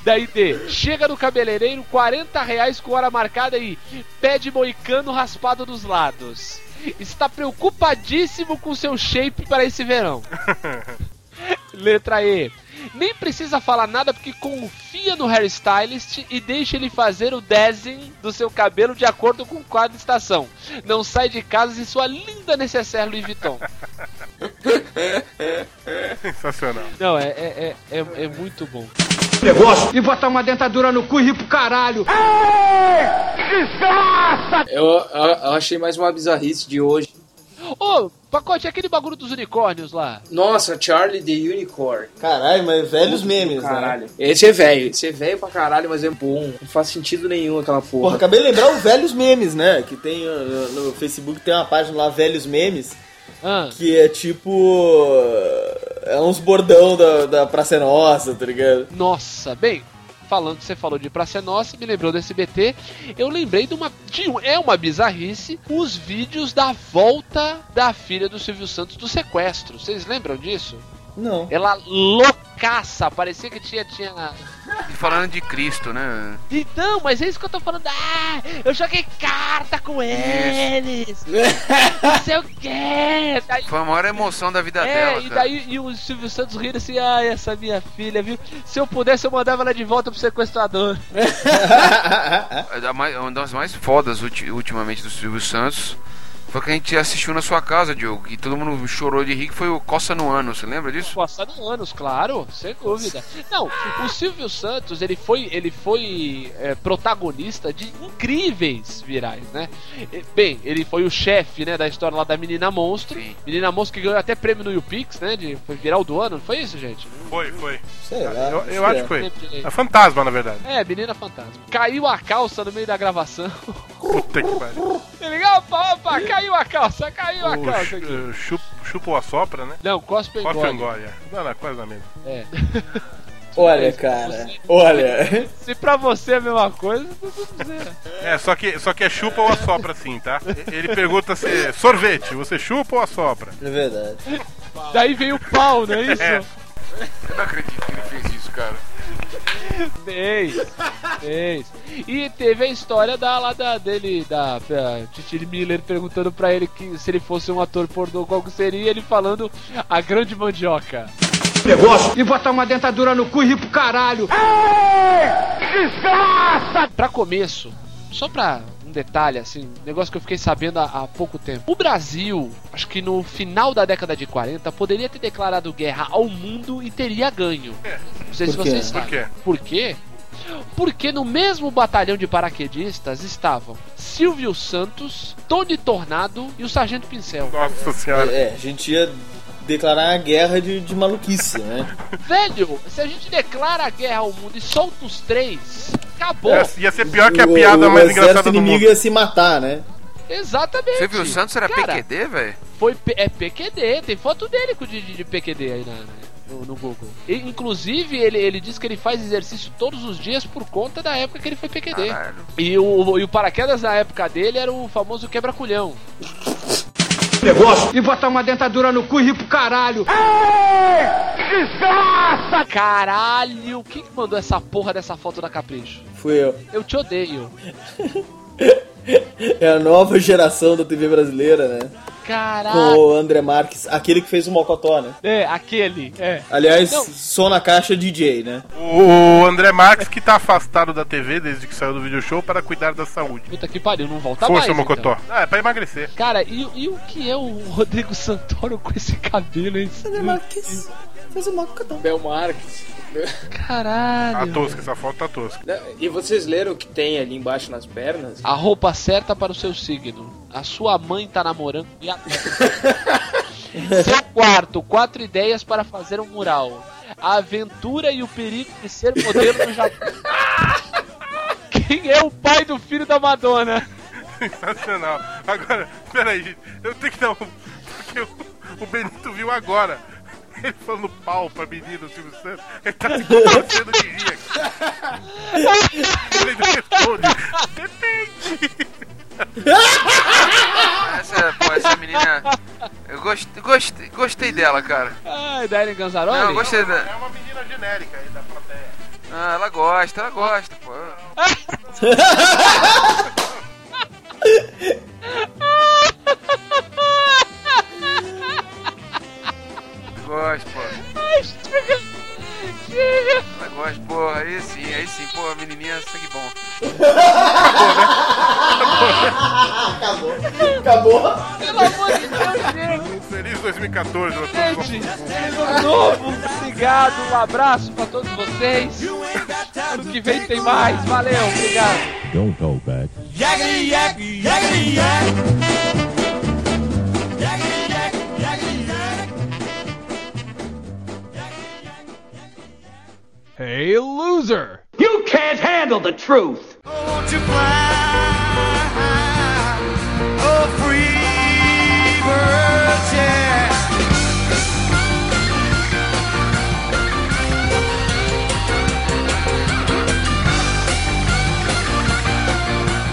Daí D. Chega no cabeleireiro, 40 reais com hora marcada e pede moicano raspado dos lados. Está preocupadíssimo com seu shape para esse verão. Letra E. Nem precisa falar nada porque confia no hairstylist e deixa ele fazer o desenho do seu cabelo de acordo com cada estação. Não sai de casa sem sua linda necessaire Louis Vuitton. Sensacional. Não, é, é, é, é, é muito bom. E botar uma dentadura no cu e rir pro caralho. Eu, eu- eu achei mais uma bizarrice de hoje. Ô, pacote, aquele bagulho dos unicórnios lá. Nossa, Charlie the Unicorn. Caralho, mas velhos memes, né? Caralho. Esse é velho, esse é velho pra caralho, mas é bom. Não faz sentido nenhum aquela Porra, porra. acabei de lembrar o Velhos Memes, né? Que tem uh, no, no Facebook tem uma página lá, Velhos Memes, Ah, que é tipo. É uns bordão da, da Praça é Nossa, tá ligado? nossa, bem, falando que você falou de Praça Nossa, me lembrou do SBT. Eu lembrei de uma. De, é uma bizarrice os vídeos da volta da filha do Silvio Santos do sequestro. Vocês lembram disso? Não. Ela loucaça, parecia que tinha. tinha... E falando de Cristo, né? Então, mas é isso que eu tô falando. Ah, eu joguei carta com eles. Não sei o quê. Daí- Foi a maior emoção da vida É, dela, e cara. daí e o Silvio Santos rindo assim, ai, essa minha filha, viu? Se eu pudesse, eu mandava ela de volta pro sequestrador. É da mais- Uma das mais fodas ulti- ultimamente do Silvio Santos Foi que a gente assistiu na sua casa, Diogo, e todo mundo chorou de rir, que foi o Coça no Ano, você lembra disso? Passado anos, claro, sem dúvida. Não, o Silvio Santos, ele foi, ele foi é, protagonista de incríveis virais, né? E, Bem, ele foi o chefe, né, da história lá da Menina Monstro. Sim. Menina Monstro que ganhou até prêmio no YouPix, né? De, foi viral do ano, não foi isso, gente? Foi, foi. Sei lá. Eu, acho eu que acho é. que foi. Sempre- É fantasma, na verdade. É, Menina Fantasma. Caiu a calça no meio da gravação. Puta que pariu. Ele ligou, opa, opa, caiu a calça, caiu a O calça aqui. eh, chupa, chupa ou assopra, né? Não, cospe ou Coffee engole. engole. é. Não, não, quase na mesma. É. Olha, cara. Olha. Se pra você é a mesma coisa. É, só que, só que é chupa ou assopra sim, tá? Ele pergunta se sorvete, você chupa ou assopra? É verdade. Daí veio o pau, não é isso? É. Eu não acredito que ele fez isso, cara. Fez, fez. E teve a história da, lá da, dele, da, da Titi Miller perguntando pra ele que se ele fosse um ator pornô, qual que seria, ele falando a grande mandioca. E botar uma dentadura no cu e rir pro caralho. Pra começo, só pra detalhe, assim, negócio que eu fiquei sabendo há, há pouco tempo. O Brasil, acho que no final da década de 40, poderia ter declarado guerra ao mundo e teria ganho. Não sei se Por quê? vocês Por sabem. quê? Por quê? Porque no mesmo batalhão de paraquedistas estavam Silvio Santos, Tony Tornado e o Sargento Pincel. Nossa senhora. É, a gente ia declarar a guerra de, de maluquice, né? Velho, se a gente declara a guerra ao mundo e solta os três, acabou. É, ia ser pior que a O- piada o mais engraçada do inimigo mundo. ia se matar, né? Exatamente. Você viu o Santos era Cara, PQD, velho? Foi P- é PQD, tem foto dele com de, de, de PQD aí na, no, no Google. E, inclusive, ele, ele diz que ele faz exercício todos os dias por conta da época que ele foi PQD. Caralho. E o, e o paraquedas na época dele era o famoso quebra-culhão. E botar uma dentadura no cu e rir pro caralho. Caralho, quem que mandou essa porra dessa foto da Capricho? Fui eu. Eu te odeio. É a nova geração da TV brasileira, né? Com Caralho. o André Marques, aquele que fez o Mocotó, né? É, aquele, é. Aliás, Não. som na caixa DJ, né? O André Marques que tá afastado da TV desde que saiu do video show para cuidar da saúde. Puta que pariu, não volta Força, mais. Mocotó. então. Ah, é pra emagrecer. Cara, e, e o que é o Rodrigo Santoro com esse cabelo, hein? Marques fez o Mocotó. Bel Marques. Tá Caralho. tosca, essa foto tá tosca. E vocês leram o que tem ali embaixo nas pernas? A roupa certa para o seu signo. A sua mãe tá namorando e a... Seu quarto, quatro ideias para fazer um mural. A aventura e o perigo de ser modelo no Japão. Quem é o pai do filho da Madonna? Sensacional. Agora, peraí, eu tenho que dar um. Porque o Benito viu agora. Ele falando pau pra menina, o Silvio Santos. Ele tá se contorcendo de rir aqui. Ele responde. Depende. Essa, pô, essa menina. Eu gostei, gostei, gostei dela, cara. Ai, da Ellen Ganzaroli? Não, eu gostei da. É uma menina genérica aí da plateia. Ah, ela gosta, ela gosta, pô. menininha sangue bom. Acabou. Pelo amor de Deus, gente. Feliz 2014 a todos. Gente, feliz ano novo, obrigado, um abraço pra todos vocês. Ano que vem tem mais, valeu, obrigado. Don't hold back. Hey, truth.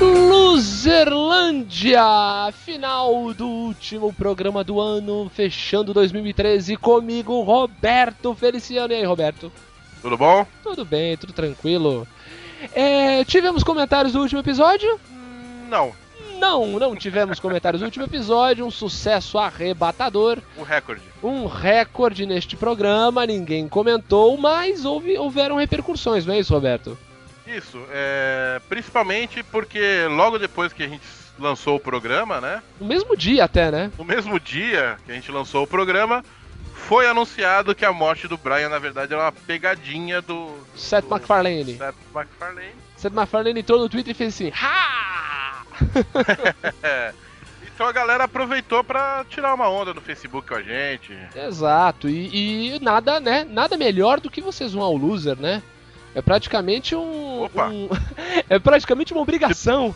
Luzerlândia! Final do último programa do ano, fechando 2013 comigo, Roberto Feliciano. E aí, Roberto? Tudo bom? Tudo bem, tudo tranquilo. É, tivemos comentários do último episódio? Não, Não, não tivemos comentários do último episódio. Um sucesso arrebatador. o recorde. Um recorde neste programa. Ninguém comentou, mas houve, houveram repercussões, não é isso, Roberto? Isso, é, principalmente porque logo depois que a gente lançou o programa, né? No mesmo dia até, né? No mesmo dia que a gente lançou o programa, foi anunciado que a morte do Brian, na verdade, era uma pegadinha do. Seth do MacFarlane. Seth MacFarlane. Seth MacFarlane entrou no Twitter e fez assim, ha! É. Então a galera aproveitou pra tirar uma onda no Facebook com a gente. Exato, e, e nada, né? Nada melhor do que você zoar o loser, né? É praticamente um. Opa. um- é praticamente uma obrigação.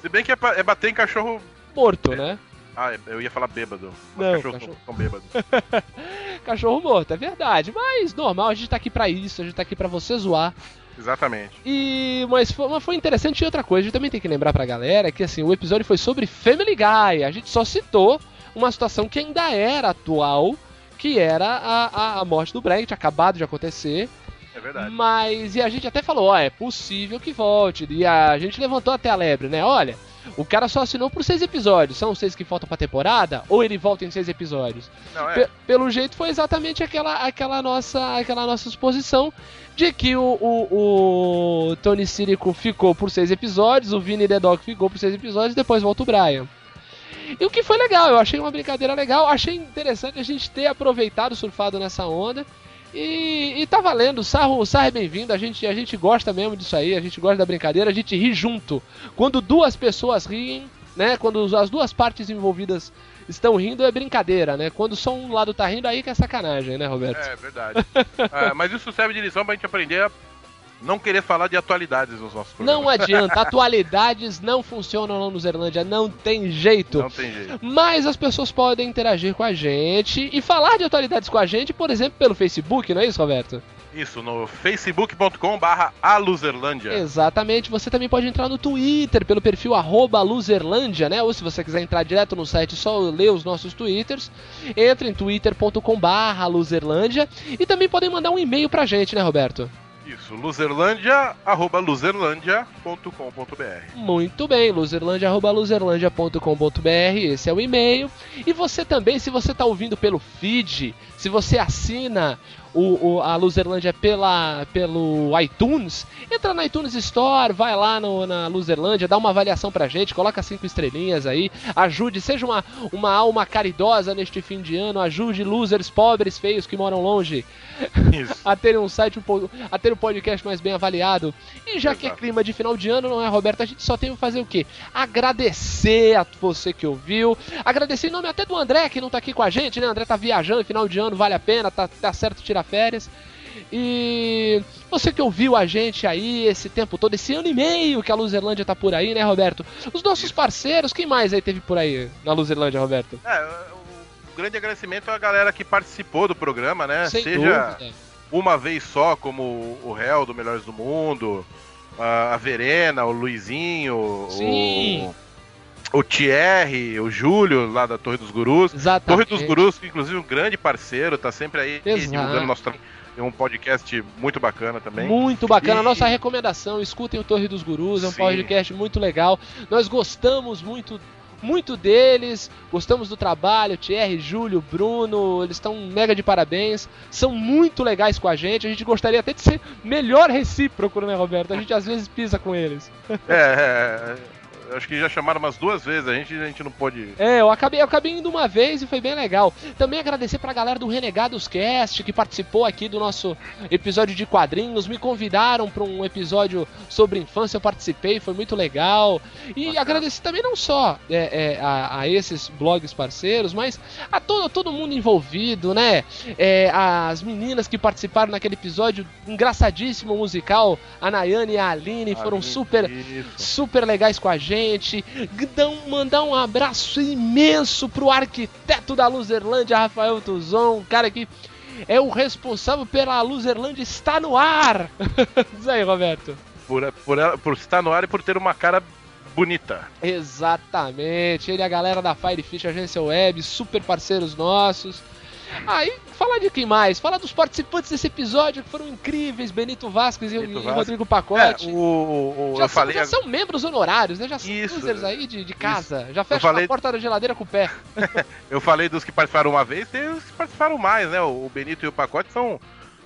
Se bem que é, é bater em cachorro. Morto, É. né? Ah, eu ia falar bêbado. Mas Não, cachorro, cachorro- com bêbado. Cachorro morto, é verdade. Mas normal, a gente tá aqui pra isso, a gente tá aqui pra você zoar. Exatamente. E. Mas foi, mas foi interessante e outra coisa, a gente também tem que lembrar pra galera que assim, o episódio foi sobre Family Guy. A gente só citou uma situação que ainda era atual, que era a, a, a morte do tinha acabado de acontecer. É verdade. Mas, e a gente até falou, ó, é possível que volte. E a gente levantou até a lebre, né? Olha, o cara só assinou por seis episódios. São seis que faltam pra temporada? Ou ele volta em seis episódios? Não, é. Pe- pelo jeito foi exatamente aquela, aquela, nossa, aquela nossa suposição de que o, o, o Tony Sirico ficou por seis episódios, o Vini The Dog ficou por seis episódios e depois volta o Brian. E o que foi legal, eu achei uma brincadeira legal, achei interessante a gente ter aproveitado, surfado nessa onda. E, e tá valendo, o sarro, o sarro é bem-vindo, a gente, a gente gosta mesmo disso aí, a gente gosta da brincadeira, a gente ri junto. Quando duas pessoas riem, né? Quando as duas partes envolvidas estão rindo, é brincadeira, né? Quando só um lado tá rindo, aí que é sacanagem, né, Roberto? É verdade. Ah, mas isso serve de lição pra gente aprender a não querer falar de atualidades nos nossos programas. Não adianta, atualidades não funcionam lá no Zerlândia, não tem jeito. Não tem jeito. Mas as pessoas podem interagir com a gente e falar de atualidades com a gente, por exemplo, pelo Facebook, não é isso, Roberto? Isso, no facebook.com barra aluzerlândia. Exatamente, você também pode entrar no Twitter pelo perfil arroba Luzerlândia, né? Ou se você quiser entrar direto no site, só ler os nossos twitters, entra em twitter.com barra Luzerlândia e também podem mandar um e-mail pra gente, né, Roberto? Isso, luzerlândia, arroba luzerlândia.com.br. Muito bem, luzerlandia, arroba luzerlandia.com.br, esse é o e-mail. E você também, se você está ouvindo pelo feed, se você assina o, o- a Luzerlândia pela, pelo iTunes, entra na iTunes Store, vai lá no- na Luzerlândia, dá uma avaliação pra gente, coloca cinco estrelinhas aí, ajude, seja uma, uma alma caridosa neste fim de ano, ajude losers pobres, feios que moram longe a terem um site, um a ter um podcast mais bem avaliado. E já que é Exato. clima de final de ano, não é, Roberto? A gente só tem que fazer o quê? Agradecer a você que ouviu. Agradecer em nome até do André, que não tá aqui com a gente, né? O André tá viajando, final de ano, vale a pena, tá, tá certo tirar férias. E você que ouviu a gente aí esse tempo todo, esse ano e meio que a Luzerlândia tá por aí, né, Roberto? Os nossos parceiros, quem mais aí teve por aí na Luzerlândia, Roberto? É, o grande agradecimento à galera que participou do programa, né? Sem Seja dúvida. uma vez só, como o réu do Melhores do Mundo, a a Verena, o Luizinho, Sim. o, o Thierry, o Júlio lá da Torre dos Gurus. Torre Exatamente. dos Gurus, que inclusive um grande parceiro, tá sempre aí Exato. divulgando nosso trabalho. É um podcast muito bacana também. Muito bacana. E- Nossa recomendação, escutem o Torre dos Gurus, é um Sim. podcast muito legal. Nós gostamos muito muito deles, gostamos do trabalho, Thierry, Júlio, Bruno, eles estão mega de parabéns, são muito legais com a gente, a gente gostaria até de ser melhor recíproco, né, Roberto? A gente às vezes pisa com eles. É, é, é, acho que já chamaram umas duas vezes, a gente, a gente não pôde. É, eu acabei, eu acabei indo uma vez e foi bem legal. Também agradecer pra galera do Renegados Cast que participou aqui do nosso episódio de quadrinhos. Me convidaram pra um episódio sobre infância, eu participei, foi muito legal. E Bacana. agradecer também não só é, é, a, a esses blogs parceiros, mas a todo, todo mundo envolvido, né? É, as meninas que participaram naquele episódio engraçadíssimo musical, a Nayane e a Aline, foram Ah, super Isso. super legais com a gente. Dão, mandar um abraço imenso pro arquiteto da Luzerlândia, Rafael Tuzon, um cara que é o responsável pela Luzerlândia estar no ar. Diz aí, Roberto. Por, por, por estar no ar e por ter uma cara bonita. Exatamente. Ele e a galera da Firefish Agência Web, super parceiros nossos. Aí, fala de quem mais? Fala dos participantes desse episódio que foram incríveis, Benito Vasquez e, Benito e Vasquez. Rodrigo É, Pacote. o, o- o- já são, falei. já são membros honorários, né? Já são Isso. aí de, de casa. Já fecha falei- a porta da geladeira com o pé. Eu falei dos que participaram uma vez, tem os que participaram mais, né? O Benito e o Pacote são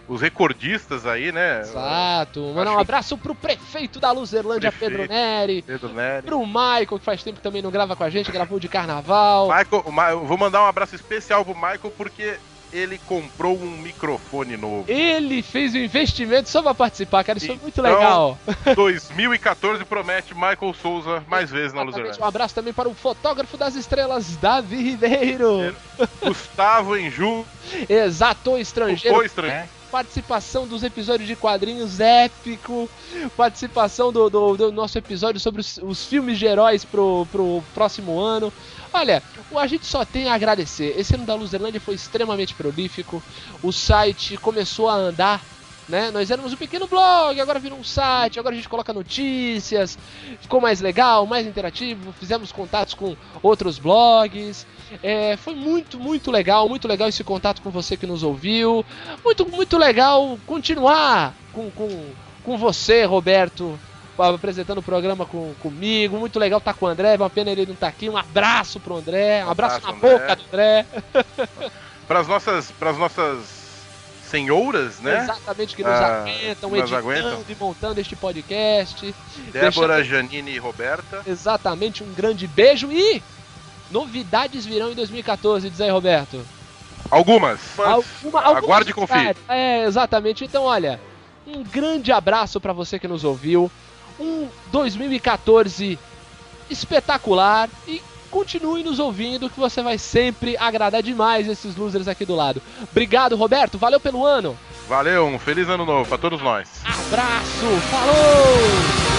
os recordistas aí, né? Exato. Mandar um abraço pro prefeito da Luzerlândia, Prefeito. Pedro Neri. Pedro Nery. Pro Michael, que faz tempo que também não grava com a gente, gravou de carnaval. Michael, Ma- vou mandar um abraço especial pro Michael porque ele comprou um microfone novo. Ele fez um investimento só pra participar, cara. Isso foi muito Então, legal. 2014 promete Michael Souza mais vezes na. Luzerlândia. Um abraço também para o fotógrafo das estrelas, Davi Ribeiro. Gustavo Enju, Exato, estrangeiro. o estrangeiro. Participação dos episódios de quadrinhos épico. Participação do, do- do nosso episódio sobre os, os filmes de heróis pro, pro próximo ano. Olha, a gente só tem a agradecer. Esse ano da Luzerlândia foi extremamente prolífico. O site começou a andar. Né? Nós éramos um pequeno blog, agora virou um site, agora a gente coloca notícias, ficou mais legal, mais interativo, fizemos contatos com outros blogs. É, foi muito, muito legal, muito legal esse contato com você que nos ouviu. Muito, muito legal continuar com, com, com você, Roberto, apresentando o programa com, comigo. Muito legal estar com o André, uma pena ele não estar aqui. Um abraço pro André, um abraço, abraço, na André. boca do André. Para as nossas, pras nossas senhoras, né? Exatamente, que nos Ah, aguentam, nos editando aguentam. e montando este podcast. Débora, Janine e Roberta. Exatamente, um grande beijo e novidades virão em 2014, diz aí, Roberto. Algumas. Alguma, algumas Aguarde e confie. É, exatamente. Então, olha, um grande abraço pra você que nos ouviu. Um 2014 espetacular e continue nos ouvindo que você vai sempre agradar demais esses losers aqui do lado. Obrigado, Roberto. Valeu pelo ano. Valeu, um feliz ano novo para todos nós. Abraço. Falou!